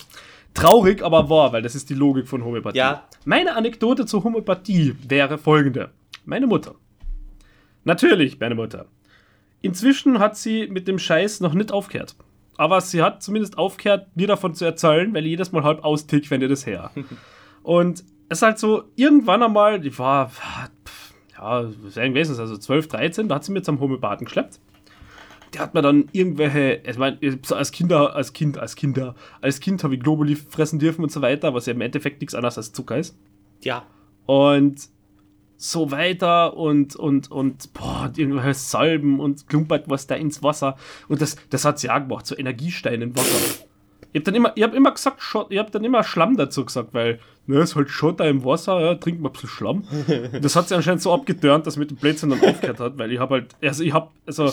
Traurig, aber wahr, weil das ist die Logik von Homöopathie. Ja. Meine Anekdote zur Homöopathie wäre folgende: Meine Mutter. Natürlich, meine Mutter. Inzwischen hat sie mit dem Scheiß noch nicht aufgehört. aber sie hat zumindest aufgehört, mir davon zu erzählen, weil ich jedes Mal halb austickt, wenn ihr das her. und es ist halt so, irgendwann einmal, die war, ja, wäre gewesen, also 12, 13, da hat sie mir zum Homöopathen geschleppt. Der hat mir dann irgendwelche, ich meine, als Kinder, als Kind, als Kinder, als Kind habe ich Globuli fressen dürfen und so weiter, was ja im Endeffekt nichts anderes als Zucker ist. Ja. Und so weiter und, und, und, boah, irgendwelche Salben und klumpert was da ins Wasser. Und das, das hat sie auch gemacht, so Energiesteine im Wasser. Ich hab dann immer, ich hab immer gesagt, ich hab dann immer Schlamm dazu gesagt, weil, ne, ist halt Schotter im Wasser, ja, trinkt mal ein bisschen Schlamm. Das hat sie anscheinend so abgetörnt, dass mit dem Blödsinn dann aufgehört hat, weil ich hab halt, also ich hab, also,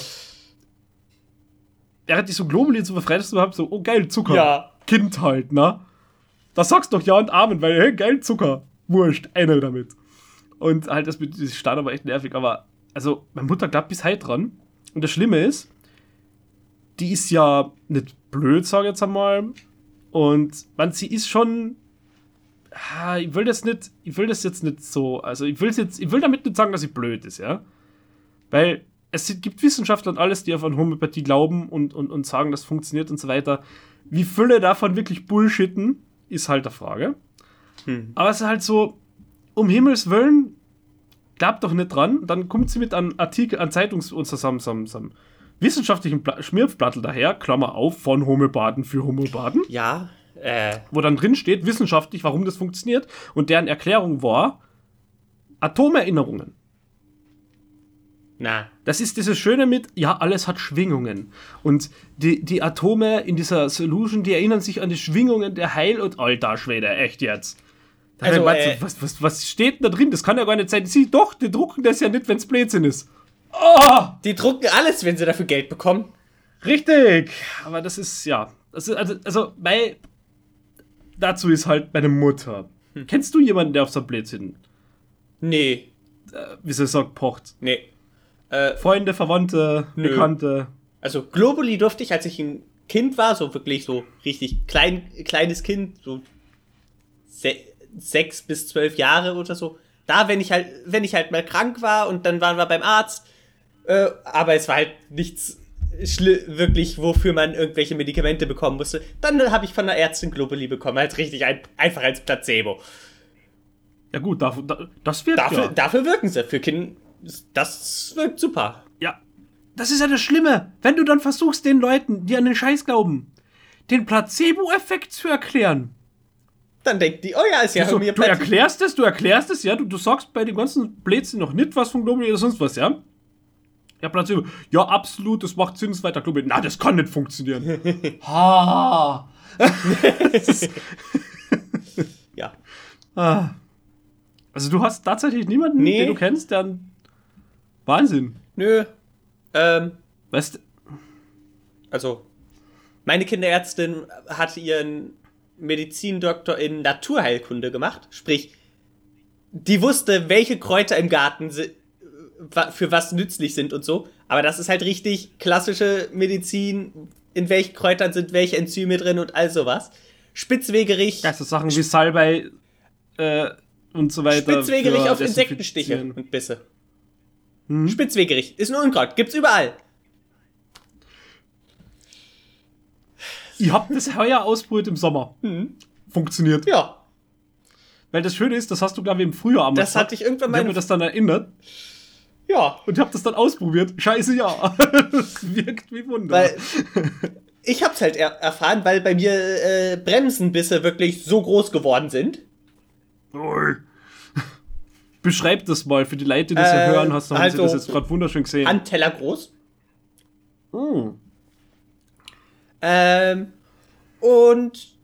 er hat dich so Globuli zu befreit, dass du überhaupt so, oh geil, Zucker. Ja. Kind halt, ne? Das sagst doch ja und Amen, weil, hey, geil, Zucker. Wurscht, einer damit. Und halt, das mit diesem Start war echt nervig, aber also, meine Mutter glaubt bis heute dran. Und das Schlimme ist, die ist ja nicht blöd, sage ich jetzt einmal. Und man, sie ist schon. Ich will das nicht, ich will das jetzt nicht so, also ich will jetzt, ich will damit nicht sagen, dass sie blöd ist, ja. Weil es gibt Wissenschaftler und alles, die auf eine Homöopathie glauben und, und, und sagen, das funktioniert und so weiter. Wie viele davon wirklich bullshitten, ist halt der Frage. Hm. Aber es ist halt so, um Himmels Willen, glaubt doch nicht dran. Dann kommt sie mit einem Artikel, an Zeitungs- und zusammen, zusammen, zusammen wissenschaftlichen Schmirfblattel daher, Klammer auf, von Homöopathen für Homöopathen. Ja. Äh. Wo dann drin steht, wissenschaftlich, warum das funktioniert. Und deren Erklärung war, Atomerinnerungen. Na. Das ist dieses Schöne mit, ja, alles hat Schwingungen. Und die, die Atome in dieser Solution, die erinnern sich an die Schwingungen der Heil- und Alter-Schwede. Echt jetzt. Also, äh, was, was, was steht denn da drin? Das kann ja gar nicht sein. Sie, doch, die drucken das ja nicht, wenn es Blödsinn ist. Oh! Die drucken alles, wenn sie dafür Geld bekommen. Richtig. Aber das ist, ja. Das ist, also, also, weil dazu ist halt meine Mutter. Hm. Kennst du jemanden, der auf so Blödsinn? Nee. Äh, wie sie sagt, pocht? Nee. Äh, Freunde, Verwandte, nö. Bekannte. Also Globally durfte ich, als ich ein Kind war, so wirklich so richtig klein, kleines Kind, so sechs bis zwölf Jahre oder so. Da, wenn ich halt, wenn ich halt mal krank war und dann waren wir beim Arzt, äh, aber es war halt nichts wirklich, wofür man irgendwelche Medikamente bekommen musste. Dann habe ich von der Ärztin Globally bekommen, als richtig ein, einfach als Placebo. Ja gut, dafür, das wirkt dafür, ja. Dafür wirken sie. Für Kinder, das wirkt super. Ja, das ist ja das Schlimme. Wenn du dann versuchst, den Leuten, die an den Scheiß glauben, den Placebo-Effekt zu erklären, dann denkt die, oh ja, ist ja so, Du erklärst es, du erklärst es, ja, du, du sagst bei dem ganzen Blödsinn noch nicht was von Globuli oder sonst was, ja. Ja, Placebo, ja, absolut, das macht Sinn, es weiter Globuli. Na, das kann nicht funktionieren. ha! ja. Ah. Also du hast tatsächlich niemanden, nee. den du kennst, der Wahnsinn. Nö. Ähm. Weißt Also, meine Kinderärztin hatte ihren Medizindoktor in Naturheilkunde gemacht. Sprich, die wusste, welche Kräuter im Garten für was nützlich sind und so. Aber das ist halt richtig klassische Medizin. In welchen Kräutern sind welche Enzyme drin und all sowas. Spitzwegerich. Ja, so Sachen wie Salbei äh, und so weiter. Spitzwegerich auf Insektenstiche und Bisse. Hm? Spitzwegerich ist ein Unkraut. Gibt's überall. Ich hab das heuer ausprobiert im Sommer. Mhm. Funktioniert. Ja. Weil das Schöne ist, das hast du, glaube ich, im Frühjahr am Das hatte ich irgendwann mal. Ich habe mir das dann erinnert. Ja. Und ich habe das dann ausprobiert. Scheiße, ja. das wirkt wie Wunder. Weil ich hab's halt er erfahren, weil bei mir äh, Bremsenbisse wirklich so groß geworden sind. Beschreib das mal für die Leute, die das äh, hören. Hast du also, das jetzt gerade wunderschön gesehen. An Teller groß. Mm. Ähm, und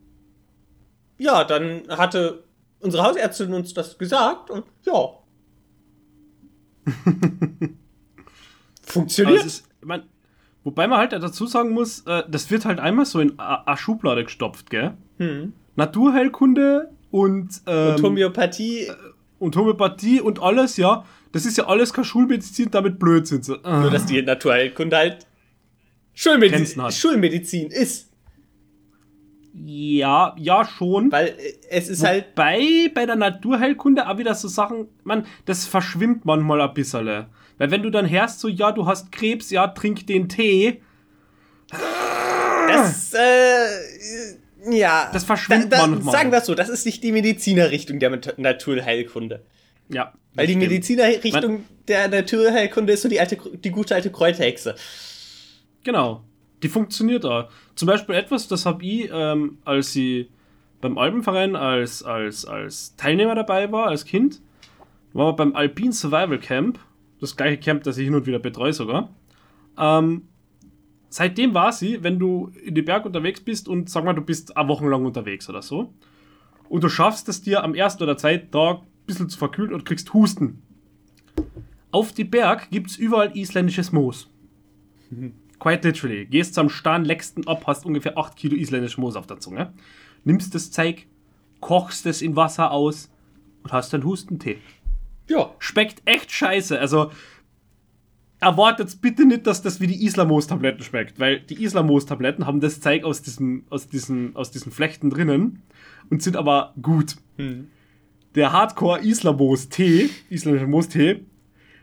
ja, dann hatte unsere Hausärztin uns das gesagt und ja. Funktioniert. Ist, man, wobei man halt dazu sagen muss, äh, das wird halt einmal so in eine Schublade gestopft, gell? Hm. Naturheilkunde und, ähm, und Homöopathie. Äh, und Homöopathie und alles, ja. Das ist ja alles kein Schulmedizin, damit blöd sind sie. Nur, dass die Naturheilkunde halt Schulmedizin, Schulmedizin ist. Ja, ja, schon. Weil äh, es ist halt Wobei, halt. bei der Naturheilkunde auch wieder so Sachen, man, das verschwimmt manchmal ein bisschen. Weil wenn du dann hörst, so, ja, du hast Krebs, ja, trink den Tee. Das Ja. Das verschwindet da, da, manchmal. Sagen wir es so, das ist nicht die Medizinerrichtung der Naturheilkunde. Ja. Weil die Medizinerrichtung der Naturheilkunde ist so die alte, die gute alte Kräuterhexe. Genau. Die funktioniert auch. Zum Beispiel etwas, das habe ich, ähm, als sie beim Alpenverein als, als, als Teilnehmer dabei war, als Kind, war wir beim Alpine Survival Camp, das gleiche Camp, das ich hin und wieder betreue sogar. Ähm, seitdem war sie, wenn du in die Berg unterwegs bist und sag mal, du bist eine Woche lang unterwegs oder so, und du schaffst es dir am ersten oder zweiten Tag ein bisschen zu verkühlen und kriegst Husten. Auf die Berg gibt es überall isländisches Moos. Quite literally. Gehst am Stahn, leckst ihn ab, hast ungefähr 8 Kilo isländisch Moos auf der Zunge. Nimmst das Zeug, kochst es in Wasser aus und hast dann Hustentee. Ja. Schmeckt echt scheiße. Also erwartet bitte nicht, dass das wie die Islamos-Tabletten schmeckt, weil die Islamos-Tabletten haben das Zeug aus diesen, aus, diesen, aus diesen Flechten drinnen und sind aber gut. Hm. Der Hardcore-Islamos-Tee, isländischer Moostee,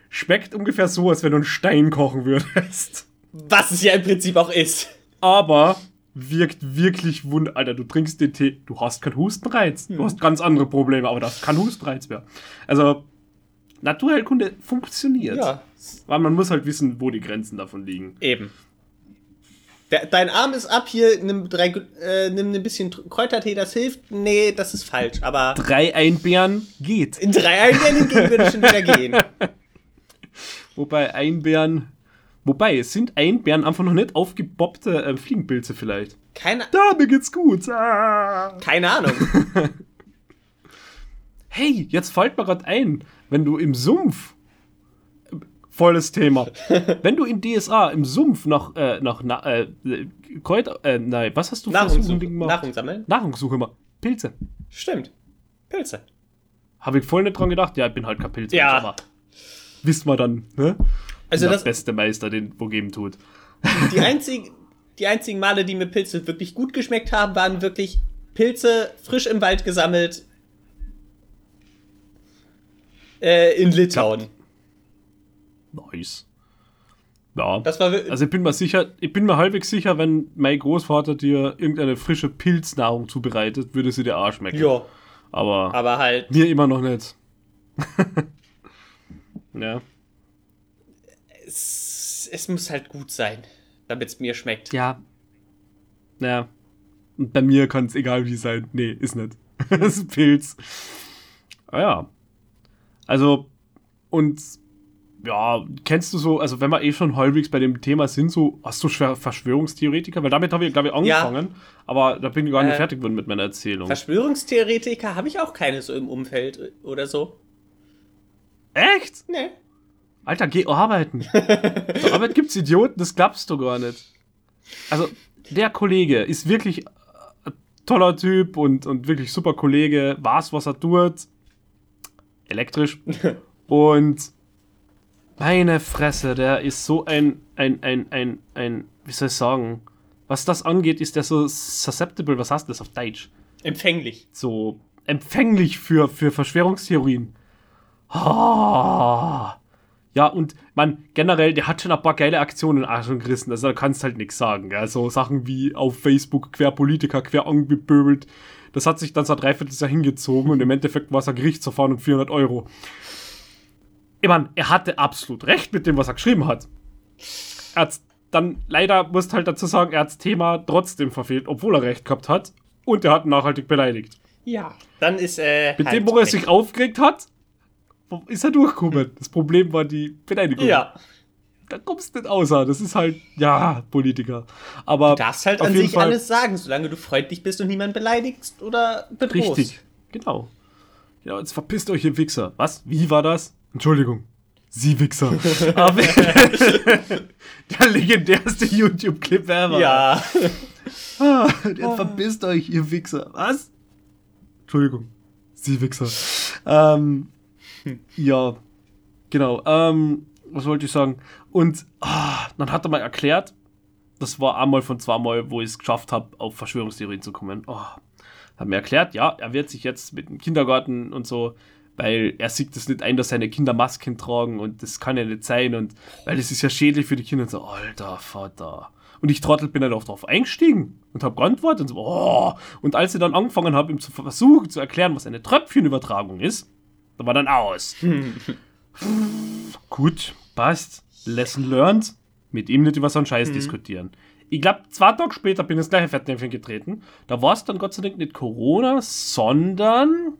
schmeckt ungefähr so, als wenn du einen Stein kochen würdest. Was es ja im Prinzip auch ist. Aber wirkt wirklich wunder. Alter, du trinkst den Tee, du hast keinen Hustenreiz. Du hm. hast ganz andere Probleme, aber du hast keinen Hustenreiz mehr. Also, Naturheilkunde funktioniert. Ja. Weil man muss halt wissen, wo die Grenzen davon liegen. Eben. Der, dein Arm ist ab, hier nimm, drei, äh, nimm ein bisschen Kräutertee, das hilft. Nee, das ist falsch, aber. Drei Einbeeren geht. In drei Einbeeren gehen würde schon wieder gehen. Wobei Einbeeren Wobei, es sind Einbären einfach noch nicht aufgeboppte äh, Fliegenpilze vielleicht. Keine Da, mir geht's gut. Ah. Keine Ahnung. hey, jetzt fällt mir gerade ein, wenn du im Sumpf volles Thema. Wenn du in DSA im Sumpf nach, äh, nach na, äh, Kräuter, äh, nein, was hast du für Nahrungssuche gemacht? Nahrung sammeln? Nahrungssuche immer. Pilze. Stimmt. Pilze. Habe ich voll nicht dran gedacht. Ja, ich bin halt kein Pilz. Ja. Aber wisst man dann, ne? Also der das beste Meister, den wo geben tut. Die einzigen, die einzigen Male, die mir Pilze wirklich gut geschmeckt haben, waren wirklich Pilze frisch im Wald gesammelt äh, in Litauen. Nice. Ja. Das also ich bin mir sicher, ich bin mir halbwegs sicher, wenn mein Großvater dir irgendeine frische Pilznahrung zubereitet, würde sie dir Arsch schmecken. Ja. Aber, Aber halt. Mir immer noch nicht. ja es, es muss halt gut sein, damit es mir schmeckt. Ja. Ja. Und bei mir kann es egal wie sein. Nee, ist nicht. das ist ein Pilz. Ah ja. Also, und ja, kennst du so, also wenn wir eh schon halbwegs bei dem Thema sind, so, hast du Verschwörungstheoretiker? Weil damit habe ich, glaube ich, angefangen, ja. aber da bin ich gar nicht äh, fertig geworden mit meiner Erzählung. Verschwörungstheoretiker habe ich auch keine so im Umfeld oder so. Echt? Nee. Alter, geh arbeiten. Zur Arbeit gibt's Idioten, das glaubst du gar nicht. Also, der Kollege ist wirklich ein toller Typ und, und wirklich super Kollege, weiß, was er tut. Elektrisch. und meine Fresse, der ist so ein, ein, ein, ein, ein, wie soll ich sagen, was das angeht, ist der so susceptible, was heißt das auf Deutsch? Empfänglich. So empfänglich für, für Verschwörungstheorien. Oh, ja, und man, generell, der hat schon ein paar geile Aktionen auch schon gerissen. Also da kannst halt nichts sagen. Gell? So Sachen wie auf Facebook quer Politiker, quer angepöbelt. Das hat sich dann so ein Dreivierteljahr hingezogen und im Endeffekt war es ein Gerichtsverfahren um 400 Euro. Ich meine, er hatte absolut recht mit dem, was er geschrieben hat. Er hat dann leider, musst halt dazu sagen, er hat das Thema trotzdem verfehlt, obwohl er recht gehabt hat. Und er hat nachhaltig beleidigt. Ja, dann ist äh, Mit halt dem, wo er sich aufgeregt hat, ist er durchgekommen. Das Problem war die Beleidigung. Ja. Da kommst du nicht außer. Das ist halt, ja, Politiker. Aber. Du darfst halt an sich Fall, alles sagen, solange du freundlich bist und niemanden beleidigst oder bedrohst. Richtig, genau. Ja, jetzt verpisst euch, ihr Wichser. Was? Wie war das? Entschuldigung. Sie Wichser. Der legendärste YouTube-Clip ever. Ja. Ah, jetzt verpisst euch, ihr Wichser. Was? Entschuldigung. Sie Wichser. Ähm, ja, genau. Ähm, was wollte ich sagen? Und ah, dann hat er mal erklärt, das war einmal von zweimal, wo ich es geschafft habe, auf Verschwörungstheorien zu kommen. Oh, hat mir erklärt, ja, er wird sich jetzt mit dem Kindergarten und so, weil er sieht es nicht ein, dass seine Kinder Masken tragen und das kann ja nicht sein und weil es ist ja schädlich für die Kinder und so, alter Vater. Und ich Trottel bin halt auch drauf eingestiegen und habe geantwortet und so, oh. Und als ich dann angefangen habe, ihm zu versuchen zu erklären, was eine Tröpfchenübertragung ist, war dann aus. Gut, passt. Lesson learned. Mit ihm nicht über so einen Scheiß mhm. diskutieren. Ich glaube, zwei Tage später bin ich ins gleiche Fettnäpfchen getreten. Da war es dann Gott sei Dank nicht Corona, sondern.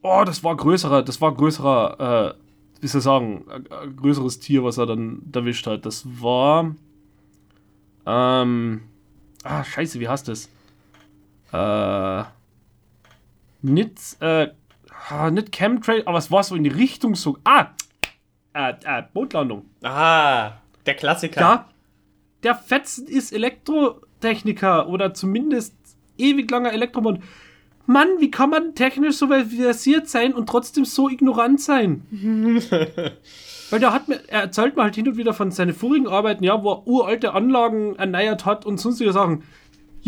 Oh, das war größerer, das war größerer, äh, wie soll ich sagen, ein größeres Tier, was er dann erwischt hat. Das war. Ähm. Ah, scheiße, wie heißt das? Äh. Nicht, äh, ah, nicht Chemtrail, aber es war so in die Richtung so. Ah! Äh, äh, Bootlandung. Ah, der Klassiker. Ja, der Fetzen ist Elektrotechniker oder zumindest ewig langer Elektromann. Mann, wie kann man technisch so versiert sein und trotzdem so ignorant sein? Weil der hat mir, er erzählt mir halt hin und wieder von seinen vorigen Arbeiten, ja, wo er uralte Anlagen erneuert hat und sonstige Sachen.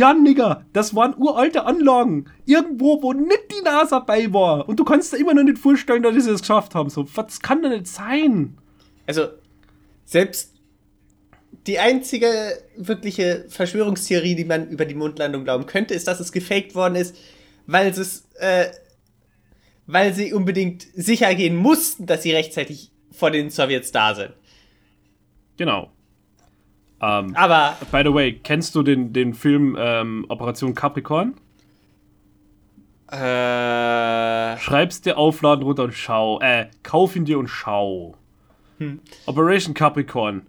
Ja, Nigger, das waren uralte Anlagen. Irgendwo, wo nicht die NASA bei war. Und du kannst dir immer noch nicht vorstellen, dass sie es geschafft haben. So, was kann denn nicht sein? Also, selbst die einzige wirkliche Verschwörungstheorie, die man über die Mondlandung glauben könnte, ist, dass es gefaked worden ist, weil es, äh, weil sie unbedingt sicher gehen mussten, dass sie rechtzeitig vor den Sowjets da sind. Genau. Ähm, Aber. By the way, kennst du den, den Film ähm, Operation Capricorn? Äh. Schreib's dir aufladen runter und schau. Äh, kauf ihn dir und schau. Hm. Operation Capricorn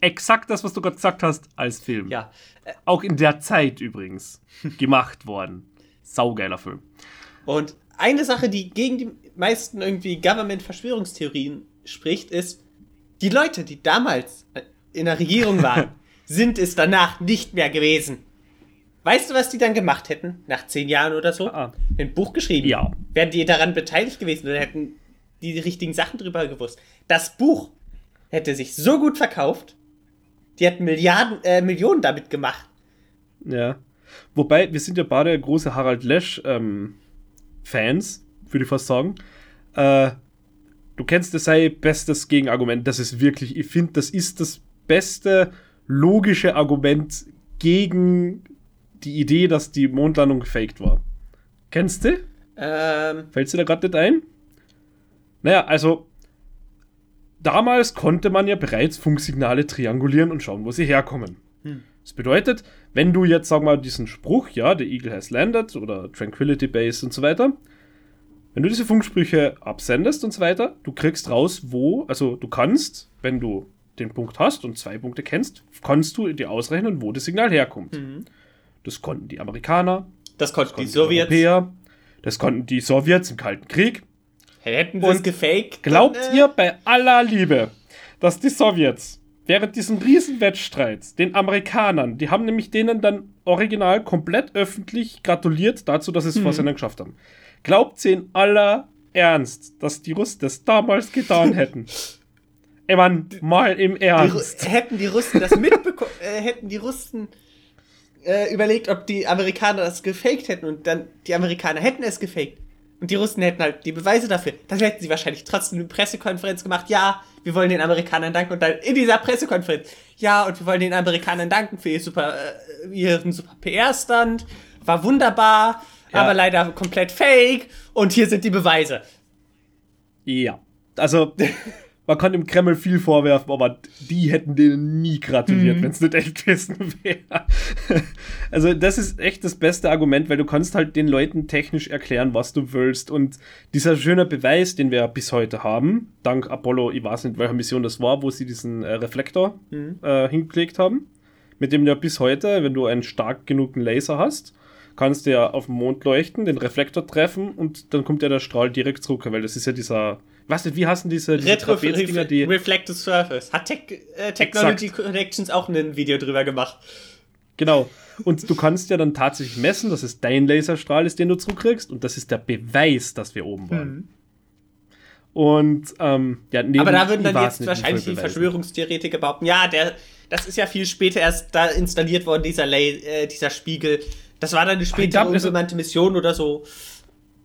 exakt das, was du gerade gesagt hast, als Film. Ja. Auch in der Zeit übrigens gemacht worden. Saugeiler Film. Und eine Sache, die gegen die meisten irgendwie Government-Verschwörungstheorien spricht, ist, die Leute, die damals in der Regierung waren, sind es danach nicht mehr gewesen. Weißt du, was die dann gemacht hätten? Nach zehn Jahren oder so? Ah. Ein Buch geschrieben. Ja. Wären die daran beteiligt gewesen oder hätten die richtigen Sachen drüber gewusst. Das Buch hätte sich so gut verkauft, die hat Milliarden, äh, Millionen damit gemacht. Ja. Wobei, wir sind ja beide große Harald Lesch-Fans, ähm, würde ich fast sagen. Äh, du kennst das sei bestes Gegenargument. Das ist wirklich, ich finde, das ist das beste logische Argument gegen die Idee, dass die Mondlandung gefaked war. Kennst du? Ähm. Fällt dir da gerade nicht ein? Naja, also damals konnte man ja bereits Funksignale triangulieren und schauen, wo sie herkommen. Hm. Das bedeutet, wenn du jetzt, sag mal, diesen Spruch, ja, the Eagle has landed oder Tranquility Base und so weiter, wenn du diese Funksprüche absendest und so weiter, du kriegst raus, wo, also du kannst, wenn du den Punkt hast und zwei Punkte kennst, kannst du dir ausrechnen, wo das Signal herkommt. Mhm. Das konnten die Amerikaner, das konnten die Sowjets, Europäer, das konnten die Sowjets im Kalten Krieg, Hätten sie es gefaked? Glaubt dann, äh? ihr bei aller Liebe, dass die Sowjets während diesem Riesenwettstreits den Amerikanern, die haben nämlich denen dann original komplett öffentlich gratuliert dazu, dass sie es hm. vor Sendern geschafft haben. Glaubt sie in aller Ernst, dass die Russen das damals getan hätten? Ey, Mann, mal im Ernst. Die hätten die Russen das mitbekommen, äh, hätten die Russen äh, überlegt, ob die Amerikaner das gefaked hätten und dann die Amerikaner hätten es gefaked und die Russen hätten halt die Beweise dafür. Dann hätten sie wahrscheinlich trotzdem eine Pressekonferenz gemacht. Ja, wir wollen den Amerikanern danken. Und dann in dieser Pressekonferenz. Ja, und wir wollen den Amerikanern danken für ihr super, äh, ihren super PR-Stand. War wunderbar, ja. aber leider komplett fake. Und hier sind die Beweise. Ja. Also, man kann dem Kreml viel vorwerfen, aber die hätten denen nie gratuliert, mhm. wenn es nicht echt gewesen wäre. also das ist echt das beste Argument, weil du kannst halt den Leuten technisch erklären, was du willst. Und dieser schöne Beweis, den wir bis heute haben, dank Apollo, ich weiß nicht, welcher Mission das war, wo sie diesen äh, Reflektor mhm. äh, hingelegt haben, mit dem du bis heute, wenn du einen stark genugen Laser hast, kannst du ja auf dem Mond leuchten, den Reflektor treffen und dann kommt ja der Strahl direkt zurück, weil das ist ja dieser was wie heißen diese, diese Retro Dinger, die Reflected Surface. Hat Tech, äh, Technology Exakt. Connections auch ein Video drüber gemacht. Genau. Und du kannst ja dann tatsächlich messen, dass es dein Laserstrahl ist, den du zurückkriegst. Und das ist der Beweis, dass wir oben waren. Mhm. Und ähm, ja, neben Aber da würden dann jetzt wahrscheinlich die Verschwörungstheoretiker behaupten, ja, der, das ist ja viel später erst da installiert worden, dieser, äh, dieser Spiegel. Das war dann eine spätere unbemannte Mission oder so.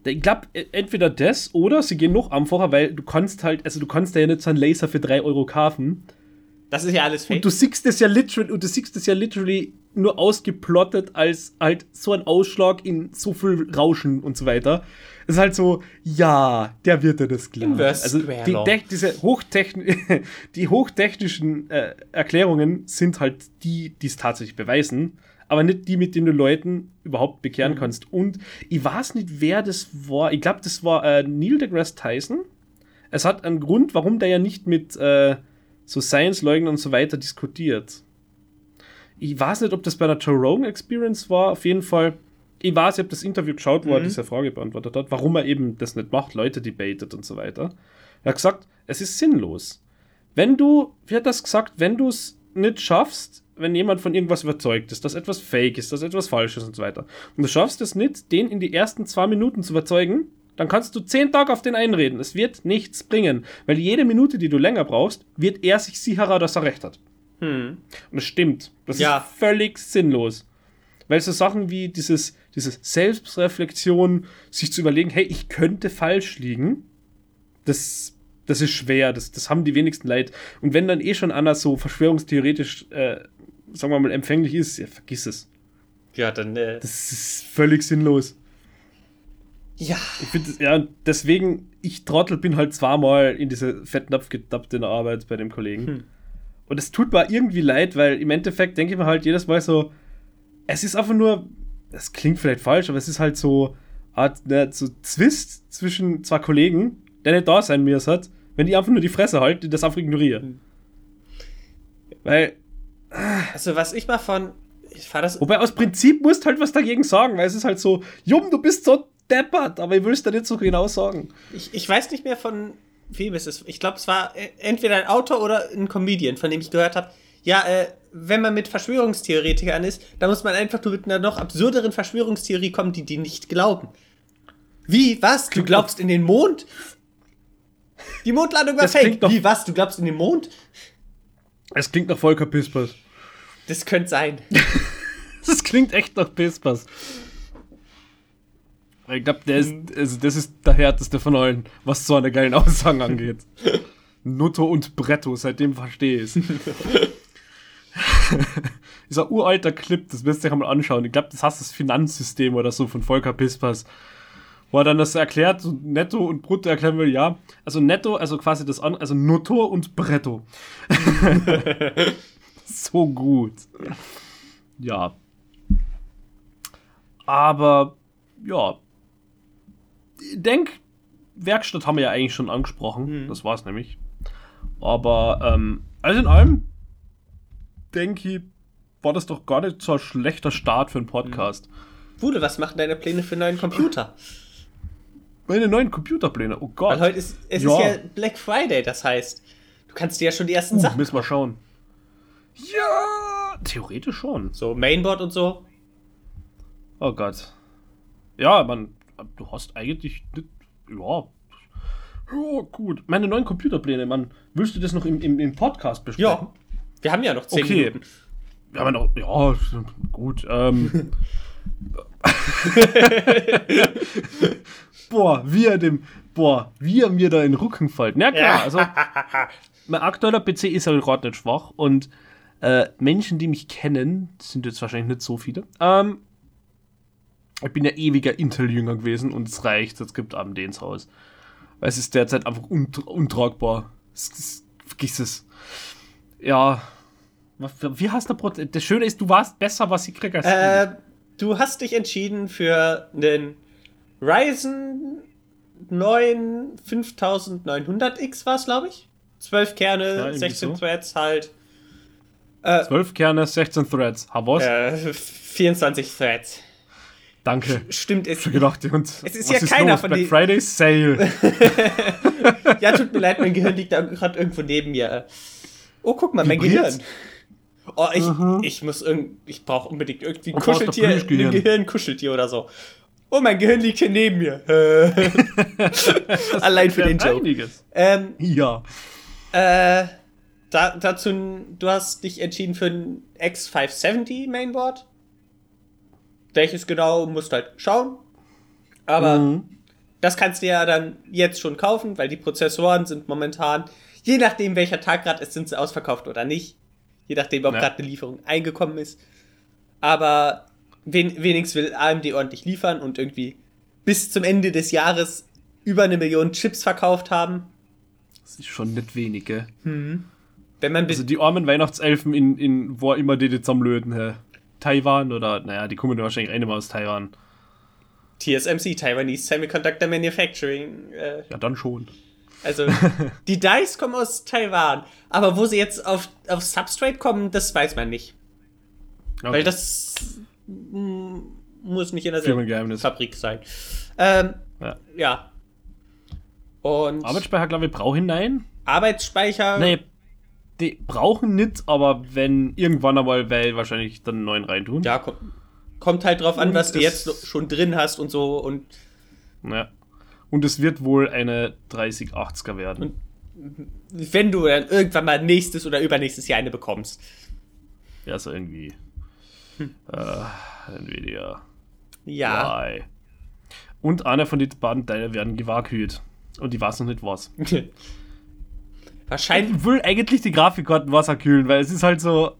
Ich glaube, entweder das oder sie gehen noch einfacher, weil du kannst halt, also du kannst ja nicht so einen Laser für 3 Euro kaufen. Das ist ja alles fake. Und du siehst es ja literally, und du siehst es ja literally nur ausgeplottet als halt so ein Ausschlag in so viel Rauschen und so weiter. Es ist halt so, ja, der wird ja das klar. Also die, diese Hochtechni die hochtechnischen äh, Erklärungen sind halt die, die es tatsächlich beweisen, aber nicht die, mit denen du Leuten überhaupt bekehren mhm. kannst. Und ich weiß nicht, wer das war. Ich glaube, das war äh, Neil deGrasse Tyson. Es hat einen Grund, warum der ja nicht mit äh, so Science-Leugnern und so weiter diskutiert. Ich weiß nicht, ob das bei der Joe Rogan Experience war. Auf jeden Fall, ich weiß, ich habe das Interview geschaut, wo mhm. er diese Frage beantwortet hat, warum er eben das nicht macht, Leute debatet und so weiter. Er hat gesagt, es ist sinnlos. Wenn du, wie hat das gesagt, wenn du es nicht schaffst, wenn jemand von irgendwas überzeugt ist, dass etwas fake ist, dass etwas falsch ist und so weiter, und du schaffst es nicht, den in die ersten zwei Minuten zu überzeugen, dann kannst du zehn Tage auf den einreden. Es wird nichts bringen, weil jede Minute, die du länger brauchst, wird er sich sicherer, dass er recht hat. Hm. Und das stimmt. Das ja. ist völlig sinnlos. Weil so Sachen wie dieses, dieses Selbstreflexion, sich zu überlegen, hey, ich könnte falsch liegen, das, das ist schwer. Das, das haben die wenigsten Leid. Und wenn dann eh schon Anna so verschwörungstheoretisch, äh, sagen wir mal, empfänglich ist, ja, vergiss es. Ja, dann. Äh das ist völlig sinnlos. Ja. Ich finde, ja, deswegen, ich Trottel bin halt zweimal in diese Fettnapf getappt in der Arbeit bei dem Kollegen. Hm. Und es tut mir irgendwie leid, weil im Endeffekt denke ich mir halt jedes Mal so, es ist einfach nur, das klingt vielleicht falsch, aber es ist halt so, Art, ne, so Zwist zwischen zwei Kollegen, der nicht da sein mir hat, wenn die einfach nur die Fresse halten, die das einfach ignorieren. Hm. Weil. Also, was ich mal von. Ich das Wobei aus Prinzip musst du halt was dagegen sagen, weil es ist halt so, Jum, du bist so deppert, aber ich will es da nicht so genau sagen. Ich, ich weiß nicht mehr von wem es ist. Ich glaube, es war äh, entweder ein Autor oder ein Comedian, von dem ich gehört habe. Ja, äh, wenn man mit Verschwörungstheoretikern ist, dann muss man einfach nur mit einer noch absurderen Verschwörungstheorie kommen, die die nicht glauben. Wie? Was? Du glaubst in den Mond? Die Mondlandung war das fake. Wie? Was? Du glaubst in den Mond? Es klingt nach Volker Pispers. Das könnte sein. das klingt echt nach Pispers. Ich glaube, der ist, hm. also das ist der härteste von allen, was so eine geilen Aussagen angeht. Nutto und Bretto, seitdem verstehe ich es. Dieser uralter Clip, das wirst du dir mal anschauen. Ich glaube, das heißt das Finanzsystem oder so von Volker Pispers. Wo er dann das erklärt, so Netto und Brutto erklären will, ja. Also Netto, also quasi das an, also Nutto und Bretto. so gut. Ja. Aber, ja, denk, Werkstatt haben wir ja eigentlich schon angesprochen. Mhm. Das war es nämlich. Aber ähm, alles in allem, denke ich, war das doch gar nicht so ein schlechter Start für einen Podcast. Wude, was machen deine Pläne für einen neuen Computer? Meine neuen Computerpläne, oh Gott. Weil heute ist, es ja. ist ja Black Friday, das heißt, du kannst dir ja schon die ersten uh, Sachen. Müssen wir schauen. Ja, theoretisch schon. So Mainboard und so. Oh Gott. Ja, man, du hast eigentlich ja, ja, gut. Meine neuen Computerpläne, Mann. Willst du das noch im, im, im Podcast besprechen? Ja. Wir haben ja noch 10 okay. Minuten. Wir haben ja noch, ja, gut. Ähm. boah, wie er dem, boah, wie er mir da in den Rücken fällt. Na klar, also mein aktueller PC ist ja gerade nicht schwach und äh, Menschen, die mich kennen, sind jetzt wahrscheinlich nicht so viele, ähm, ich bin ja ewiger Intel-Jünger gewesen und es reicht, es gibt AMD ins Haus. Weil es ist derzeit einfach unt untragbar. Vergiss es. Ja. Wie hast du Prozent? Das Schöne ist, du warst besser, was ich kriege als äh, du. hast dich entschieden für den Ryzen 9 5900X war es, glaube ich. 12 Kerne, ja, 16 so. Threads halt. Äh, 12 Kerne, 16 Threads. Havos? Äh, 24 Threads. Danke. Stimmt, es, gedacht, und es ist ja ist keiner los? von Black Friday Sale. ja, tut mir leid, mein Gehirn liegt da gerade irgendwo neben mir. Oh, guck mal, mein Gehirn. Oh, ich, mhm. ich muss irgend, ich brauche unbedingt irgendwie ein Kuscheltier, ein Gehirn-Kuscheltier oder so. Oh, mein Gehirn liegt hier neben mir. Allein für den Joke. Einiges. Ähm, ja. Äh, da, dazu, du hast dich entschieden für ein X570 Mainboard? welches genau, musst halt schauen. Aber mhm. das kannst du ja dann jetzt schon kaufen, weil die Prozessoren sind momentan Je nachdem, welcher Tag gerade ist, sind sie ausverkauft oder nicht. Je nachdem, ob ja. gerade eine Lieferung eingekommen ist. Aber wen, wenigstens will AMD ordentlich liefern und irgendwie bis zum Ende des Jahres über eine Million Chips verkauft haben. Das ist schon nicht wenig, gell? Hm. Wenn man also die armen Weihnachtselfen in, in wo immer die jetzt am Löten, hä? Taiwan oder, naja, die kommen wahrscheinlich eine mal aus Taiwan. TSMC, Taiwanese Semiconductor Manufacturing. Äh, ja, dann schon. Also, die Dice kommen aus Taiwan. Aber wo sie jetzt auf, auf Substrate kommen, das weiß man nicht. Okay. Weil das muss nicht in der Fabrik sein. Ähm, ja. ja. Und Arbeitsspeicher, glaube ich, brauche hinein. Arbeitsspeicher. Nee, die brauchen nicht, aber wenn irgendwann einmal, weil wahrscheinlich dann einen neuen reintun. Ja, kommt, kommt halt drauf an, was du jetzt schon drin hast und so und. Ja. Und es wird wohl eine 3080er werden. Und wenn du dann irgendwann mal nächstes oder übernächstes Jahr eine bekommst. Ja, so irgendwie. Äh, Nvidia. Ja. Why? Und einer von den beiden Teilen werden gewagelt. Und ich weiß noch nicht was. Wahrscheinlich. Ich will eigentlich die Grafikkarten Wasser kühlen, weil es ist halt so.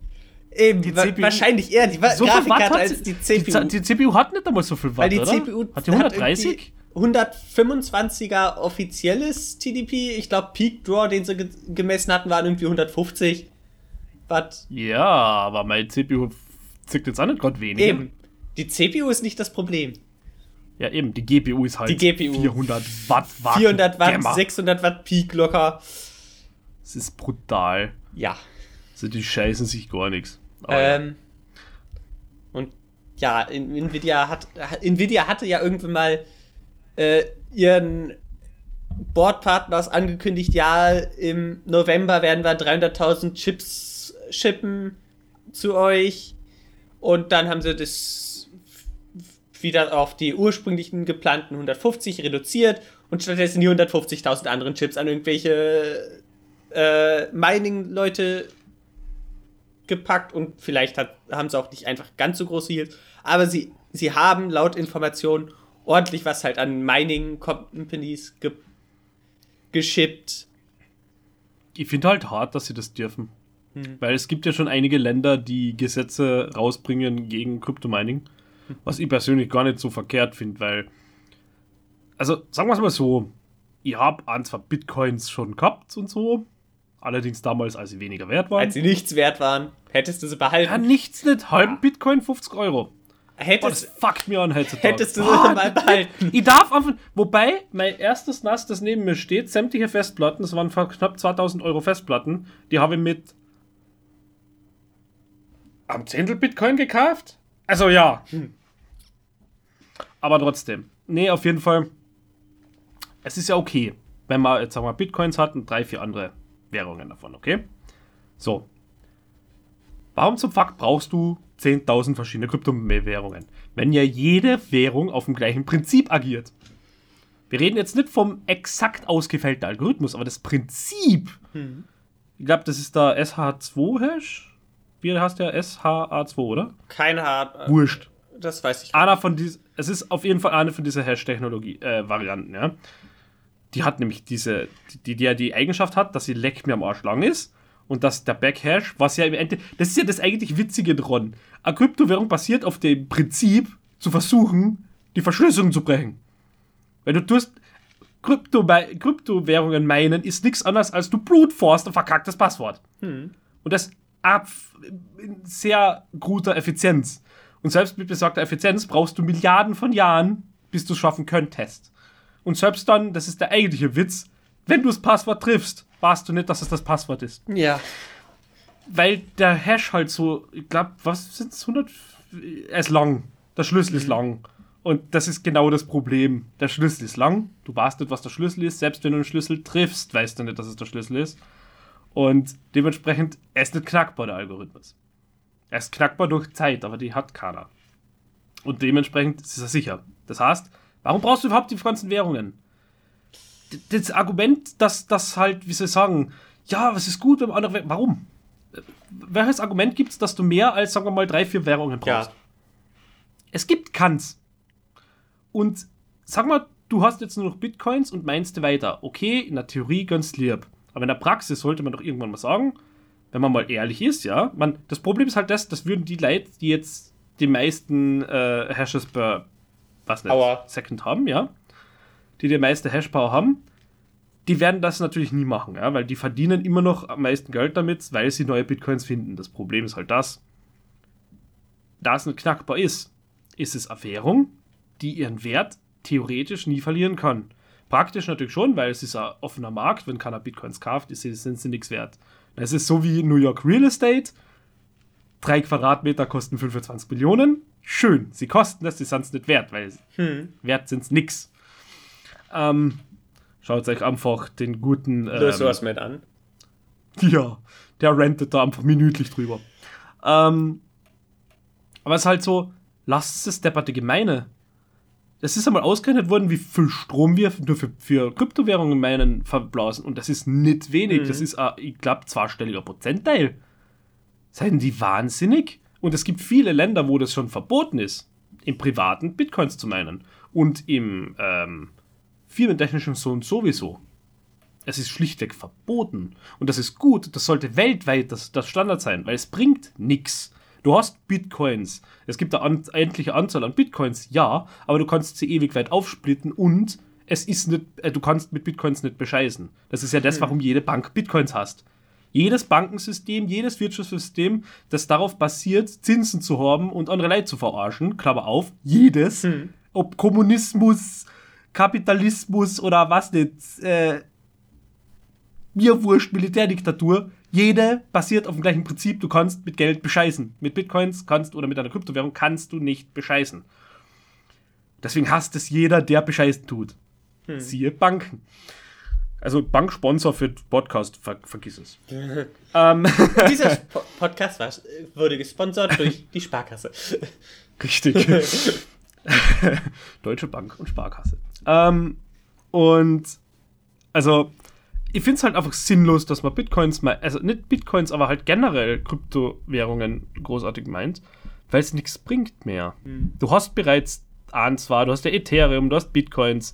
Eben, die CPU, wahrscheinlich eher die so Grafikkarte als die CPU. Die, die, CPU hat nicht einmal so viel Watt, Weil die oder? CPU hat die 130? 125er offizielles TDP. Ich glaube, Peak Draw, den sie ge gemessen hatten, waren irgendwie 150 Watt. Ja, aber meine CPU zickt jetzt auch nicht gerade wenig. Eben. Die CPU ist nicht das Problem. Ja, eben, die GPU ist halt die GPU. 400 Watt. Watt 400 Watt, Gamma. 600 Watt Peak locker. Es ist brutal. Ja. Also die scheißen sich gar nichts. Ähm, ja. Und ja, Nvidia hat Nvidia hatte ja irgendwann mal äh, ihren Boardpartners angekündigt, ja, im November werden wir 300.000 Chips shippen zu euch. Und dann haben sie das wieder auf die ursprünglichen geplanten 150 reduziert und stattdessen die 150.000 anderen Chips an irgendwelche äh, Mining-Leute gepackt und vielleicht hat, haben sie auch nicht einfach ganz so große Yields, aber sie, sie haben laut Informationen ordentlich was halt an Mining-Companies ge geschippt. Ich finde halt hart, dass sie das dürfen. Hm. Weil es gibt ja schon einige Länder, die Gesetze rausbringen gegen Kryptomining, hm. was ich persönlich gar nicht so verkehrt finde, weil, also sagen wir es mal so, ich habe ein, zwei Bitcoins schon gehabt und so, Allerdings damals, als sie weniger wert waren. Als sie nichts wert waren, hättest du sie behalten. Ja, nichts nicht. Halben ja. Bitcoin 50 Euro. Hättest, oh, das fuckt mir an heutzutage. Hättest du sie mal behalten. Ich darf einfach. Wobei, mein erstes NAS, das neben mir steht, sämtliche Festplatten, das waren knapp 2000 Euro Festplatten, die habe ich mit. Am Zehntel Bitcoin gekauft? Also ja. Hm. Aber trotzdem. Nee, auf jeden Fall. Es ist ja okay, wenn man jetzt sagen wir Bitcoins hat und drei, vier andere Währungen davon, okay? So. Warum zum Fakt brauchst du 10.000 verschiedene Kryptowährungen, wenn ja jede Währung auf dem gleichen Prinzip agiert? Wir reden jetzt nicht vom exakt ausgefällten Algorithmus, aber das Prinzip. Hm. Ich glaube, das ist der SH2-Hash. Wie heißt der? SHA2, oder? Keine Ahnung. Wurscht. Das weiß ich. Einer von diesen, es ist auf jeden Fall eine von dieser Hash-Technologie-Varianten, äh, ja. Die hat nämlich diese, die, die ja die Eigenschaft hat, dass sie leck mir am Arsch lang ist und dass der Backhash, was ja im Ende, das ist ja das eigentlich Witzige dran. Eine Kryptowährung basiert auf dem Prinzip, zu versuchen, die Verschlüsselung zu brechen. Weil du tust, Krypto, Kryptowährungen meinen ist nichts anderes als du brute force ein verkacktes Passwort. Hm. Und das ab in sehr guter Effizienz. Und selbst mit besagter Effizienz brauchst du Milliarden von Jahren, bis du es schaffen könntest. Und selbst dann, das ist der eigentliche Witz, wenn du das Passwort triffst, weißt du nicht, dass es das Passwort ist. Ja. Weil der Hash halt so, ich glaube, was sind es, 100? Er ist lang. Der Schlüssel mhm. ist lang. Und das ist genau das Problem. Der Schlüssel ist lang. Du weißt nicht, was der Schlüssel ist. Selbst wenn du den Schlüssel triffst, weißt du nicht, dass es der Schlüssel ist. Und dementsprechend, er ist nicht knackbar, der Algorithmus. Er ist knackbar durch Zeit, aber die hat keiner. Und dementsprechend ist er sicher. Das heißt, Warum brauchst du überhaupt die ganzen Währungen? Das Argument, dass das halt, wie soll ich sagen, ja, was ist gut, wenn man andere Währungen. Warum? Welches Argument gibt es, dass du mehr als, sagen wir mal, drei, vier Währungen brauchst? Ja. Es gibt keins. Und sag mal, du hast jetzt nur noch Bitcoins und meinst weiter. Okay, in der Theorie ganz lieb. Aber in der Praxis sollte man doch irgendwann mal sagen, wenn man mal ehrlich ist, ja, man, das Problem ist halt das, das würden die Leute, die jetzt die meisten äh, Hashes per was nicht, Aua. Second haben, ja, die die meiste Hashpower haben, die werden das natürlich nie machen, ja, weil die verdienen immer noch am meisten Geld damit, weil sie neue Bitcoins finden. Das Problem ist halt das, da es nicht knackbar ist, ist es eine Währung, die ihren Wert theoretisch nie verlieren kann. Praktisch natürlich schon, weil es ist ein offener Markt, wenn keiner Bitcoins kauft, ist, sind sie nichts wert. Es ist so wie New York Real Estate. Drei Quadratmeter kosten 25 Millionen. Schön, sie kosten das, sie sind es nicht wert, weil wert sind es nix. Ähm, schaut euch einfach den guten. Ähm, Löst was mit an. ja, der rentet da einfach minütlich drüber. Ähm, aber es ist halt so, lasst es depperte Gemeine. Es ist einmal ausgerechnet worden, wie viel Strom wir nur für, für Kryptowährungen meinen verblasen. Und das ist nicht wenig. Das ist, ein, ich glaube, zweistelliger Prozentteil. Seien die wahnsinnig? Und es gibt viele Länder, wo das schon verboten ist, im privaten Bitcoins zu meinen. Und im ähm, firmentechnischen so und sowieso. Es ist schlichtweg verboten. Und das ist gut. Das sollte weltweit das, das Standard sein, weil es bringt nichts. Du hast Bitcoins. Es gibt eine an, endliche Anzahl an Bitcoins, ja, aber du kannst sie ewig weit aufsplitten und es ist nicht, äh, du kannst mit Bitcoins nicht bescheißen. Das ist ja das, warum jede Bank Bitcoins hast. Jedes Bankensystem, jedes Wirtschaftssystem, das darauf basiert, Zinsen zu haben und andere Leute zu verarschen, Klammer auf, jedes, ob Kommunismus, Kapitalismus oder was nicht, äh, mir wurscht, Militärdiktatur, jede basiert auf dem gleichen Prinzip, du kannst mit Geld bescheißen. Mit Bitcoins kannst oder mit einer Kryptowährung kannst du nicht bescheißen. Deswegen hasst es jeder, der bescheißen tut. Siehe Banken. Also Banksponsor für Podcast, ver vergiss es. ähm, Dieser po Podcast war, wurde gesponsert durch die Sparkasse. Richtig. Deutsche Bank und Sparkasse. Ähm, und also, ich finde es halt einfach sinnlos, dass man Bitcoins mal, also nicht Bitcoins, aber halt generell Kryptowährungen großartig meint, weil es nichts bringt mehr. Du hast bereits an zwar, du hast ja Ethereum, du hast Bitcoins.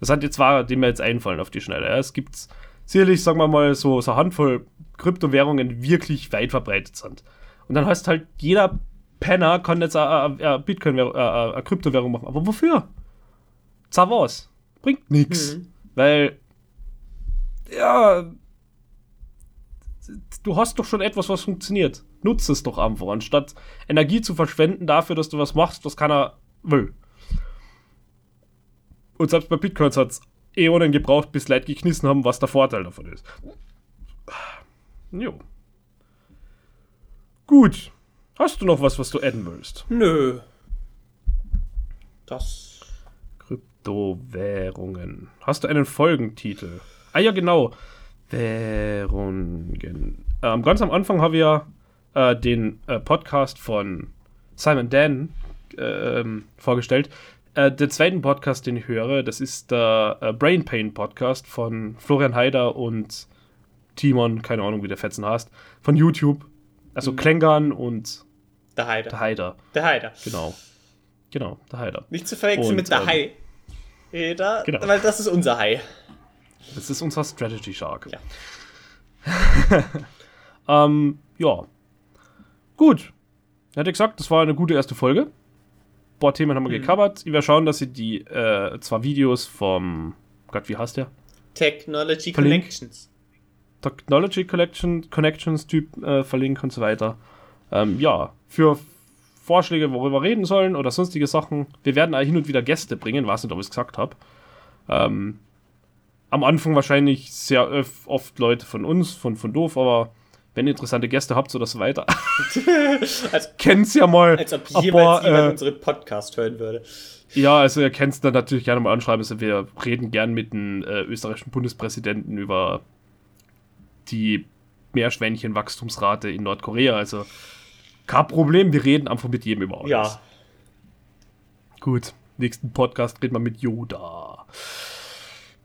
Das hat jetzt zwar, die mir jetzt einfallen auf die Schnelle. Ja. Es gibt sicherlich, sagen wir mal, so, so eine Handvoll Kryptowährungen, die wirklich weit verbreitet sind. Und dann heißt halt, jeder Penner kann jetzt eine, eine Bitcoin, eine, Kryptowährung machen. Aber wofür? Za was? Bringt nichts. Weil, ja, du hast doch schon etwas, was funktioniert. Nutze es doch einfach, anstatt Energie zu verschwenden dafür, dass du was machst, was keiner will. Und selbst bei Bitcoins hat es Äonen gebraucht, bis Leute geknissen haben, was der Vorteil davon ist. Jo. Gut. Hast du noch was, was du adden willst? Nö. Das. Kryptowährungen. Hast du einen Folgentitel? Ah ja, genau. Währungen. Ähm, ganz am Anfang haben wir äh, den äh, Podcast von Simon Dan ähm, vorgestellt. Äh, den zweiten Podcast, den ich höre, das ist der äh, Brain Pain Podcast von Florian Haider und Timon, keine Ahnung, wie der Fetzen heißt, von YouTube. Also Klängern und Der Heider. der Haider. Der Heider. Genau. Genau, der Haider. Nicht zu verwechseln Und, mit der ähm, Hai. Genau. weil das ist unser Hai. Das ist unser Strategy Shark. Ja. ähm, ja. Gut. Er hatte gesagt, das war eine gute erste Folge. Ein paar Themen haben wir gecovert. Ich werde schauen, dass sie die äh, zwei Videos vom Gott, wie heißt der? Technology Verlink. Connections. Technology Collection, Connections Typ äh, verlinken und so weiter. Ähm, ja, für Vorschläge, worüber wir reden sollen oder sonstige Sachen. Wir werden hin und wieder Gäste bringen, weiß nicht, ob ich es gesagt habe. Ähm, am Anfang wahrscheinlich sehr oft Leute von uns, von, von Doof, aber wenn ihr interessante Gäste habt so weiter, Als, kennt's ja mal. als ob Aber, jemals jemand äh, unseren Podcast hören würde. Ja, also ihr kennt es dann natürlich gerne mal anschreiben. Also wir reden gern mit dem äh, österreichischen Bundespräsidenten über die Meerschwänchenwachstumsrate in Nordkorea. Also kein Problem, wir reden einfach mit jedem über alles. Ja. Gut, nächsten Podcast reden wir mit Yoda.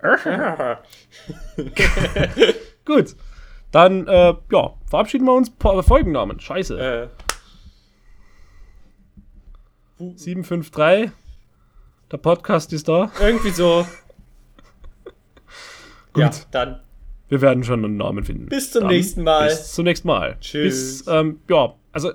Gut, dann äh, ja, verabschieden wir uns. Po Folgennamen, scheiße. äh, 753, der Podcast ist da. irgendwie so. Gut. Ja, dann. Wir werden schon einen Namen finden. Bis zum Dann nächsten Mal. Bis zum nächsten Mal. Tschüss. Bis, ähm, ja, also.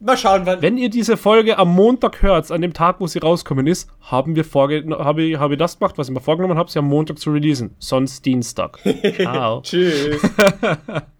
Mal schauen, wann. Wenn ihr diese Folge am Montag hört, an dem Tag, wo sie rauskommen ist, haben wir vorge habe ich, habe ich das gemacht, was ich mir vorgenommen habe, sie am Montag zu releasen. Sonst Dienstag. Ciao. Tschüss.